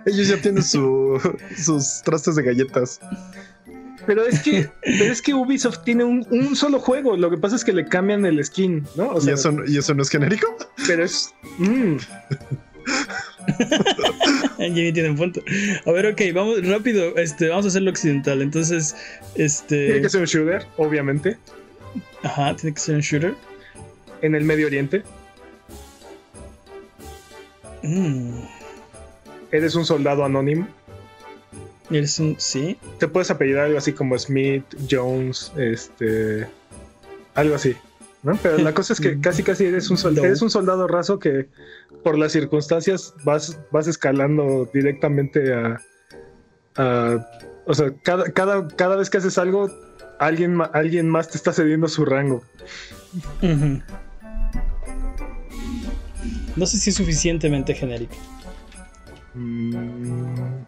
Ellos ya tienen su, sus trastes de galletas. Pero es que, es que Ubisoft tiene un, solo juego. Lo que pasa es que le cambian el skin, ¿no? ¿Y, eso, ¿Y eso no es genérico? Pero es. Mm. Jimmy tiene un punto. A ver, ok, vamos rápido. Este, vamos a hacerlo occidental. Entonces, este. Tiene que ser un shooter, obviamente. Ajá, tiene que ser un shooter. En el Medio Oriente. Mm. Eres un soldado anónimo. Eres un. Sí. Te puedes apellidar algo así como Smith, Jones, este. Algo así. ¿no? Pero la cosa es que casi casi eres un soldado, eres un soldado raso que por las circunstancias vas, vas escalando directamente a, o sea, cada, cada, cada, vez que haces algo, alguien, alguien más te está cediendo su rango. No sé si es suficientemente genérico. Mm.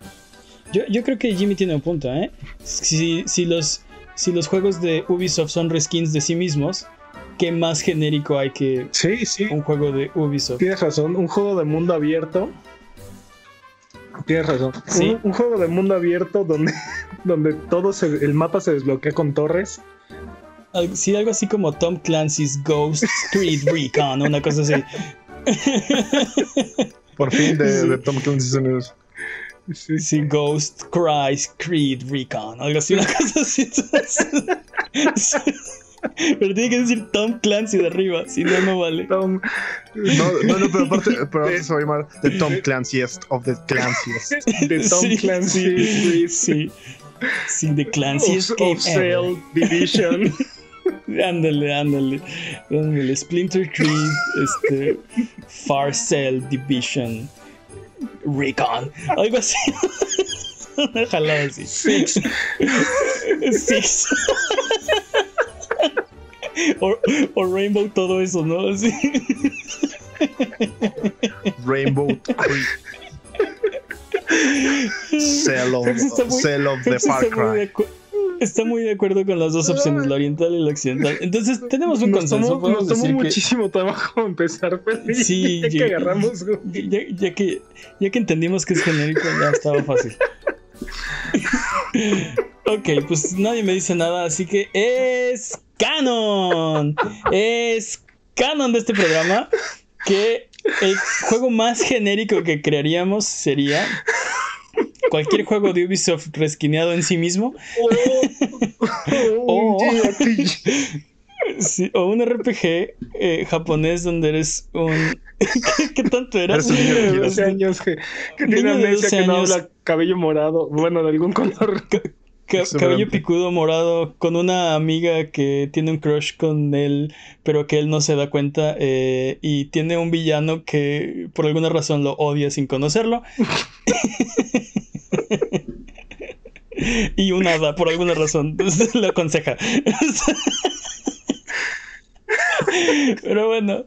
Yo, yo, creo que Jimmy tiene un punto, ¿eh? Si, si, los, si los juegos de Ubisoft son reskins de sí mismos, ¿qué más genérico hay que sí, sí. un juego de Ubisoft? Tienes razón, un juego de mundo abierto. Tienes razón. ¿Sí? Un, juego de mundo abierto donde, donde todo el mapa se desbloquea con torres. Sí, algo así como Tom Clancy's Ghost Street Recon, una cosa así. Por fin de, Tom Clancy's Unidos. Sí. Ghost Christ Creed Recon, algo así, una cosa así. Pero tiene que decir Tom Clancy de arriba, si no, no vale. Tom... No, no, no, pero aparte, pero se va a llamar The Tom Clancyest of the Clancyest. The Tom Clancy, sí. Sí, The Clancyest of, of Cell Division. ándale, ándale. Ándale. Splinter Tree, este. Far Cell Division. Recon. Algo así. Una jalada así. Six. Six. o, Rainbow todo eso, ¿no? Así. Rainbow Cell of, Cell of the Far Cry. Está muy de acuerdo con las dos opciones, la oriental y la occidental. Entonces tenemos un consenso. Tomó, nos tomó muchísimo trabajo empezar, pero sí, ya, que agarramos. Ya, que, ya que entendimos que es genérico, ya estaba fácil. ok, pues nadie me dice nada, así que es canon. Es canon de este programa que el juego más genérico que crearíamos sería cualquier juego de Ubisoft resquineado en sí mismo. o, un RPG eh, japonés donde eres un. ¿Qué, tanto eras? Un niño de 12 años que, tiene amnesia, que no habla cabello morado, bueno, de algún color cabello picudo morado con una amiga que tiene un crush con él, pero que él no se da cuenta eh, y tiene un villano que por alguna razón lo odia sin conocerlo. y un hada por alguna razón lo aconseja. Pero bueno,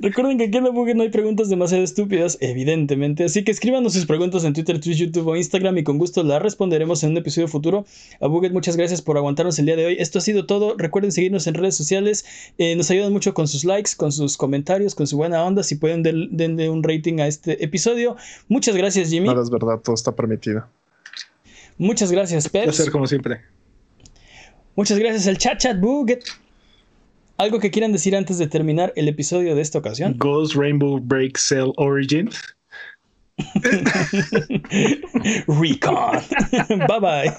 recuerden que aquí en la Buget no hay preguntas demasiado estúpidas, evidentemente. Así que escríbanos sus preguntas en Twitter, Twitch, YouTube o Instagram y con gusto las responderemos en un episodio futuro. A Buget, muchas gracias por aguantarnos el día de hoy. Esto ha sido todo. Recuerden seguirnos en redes sociales. Eh, nos ayudan mucho con sus likes, con sus comentarios, con su buena onda. Si pueden, denle un rating a este episodio. Muchas gracias, Jimmy. No, es verdad, todo está permitido. Muchas gracias, Pep. Placer, como siempre. Muchas gracias al chat chat Buget. ¿Algo que quieran decir antes de terminar el episodio de esta ocasión? Ghost Rainbow Break Cell Origin. Recon. bye bye.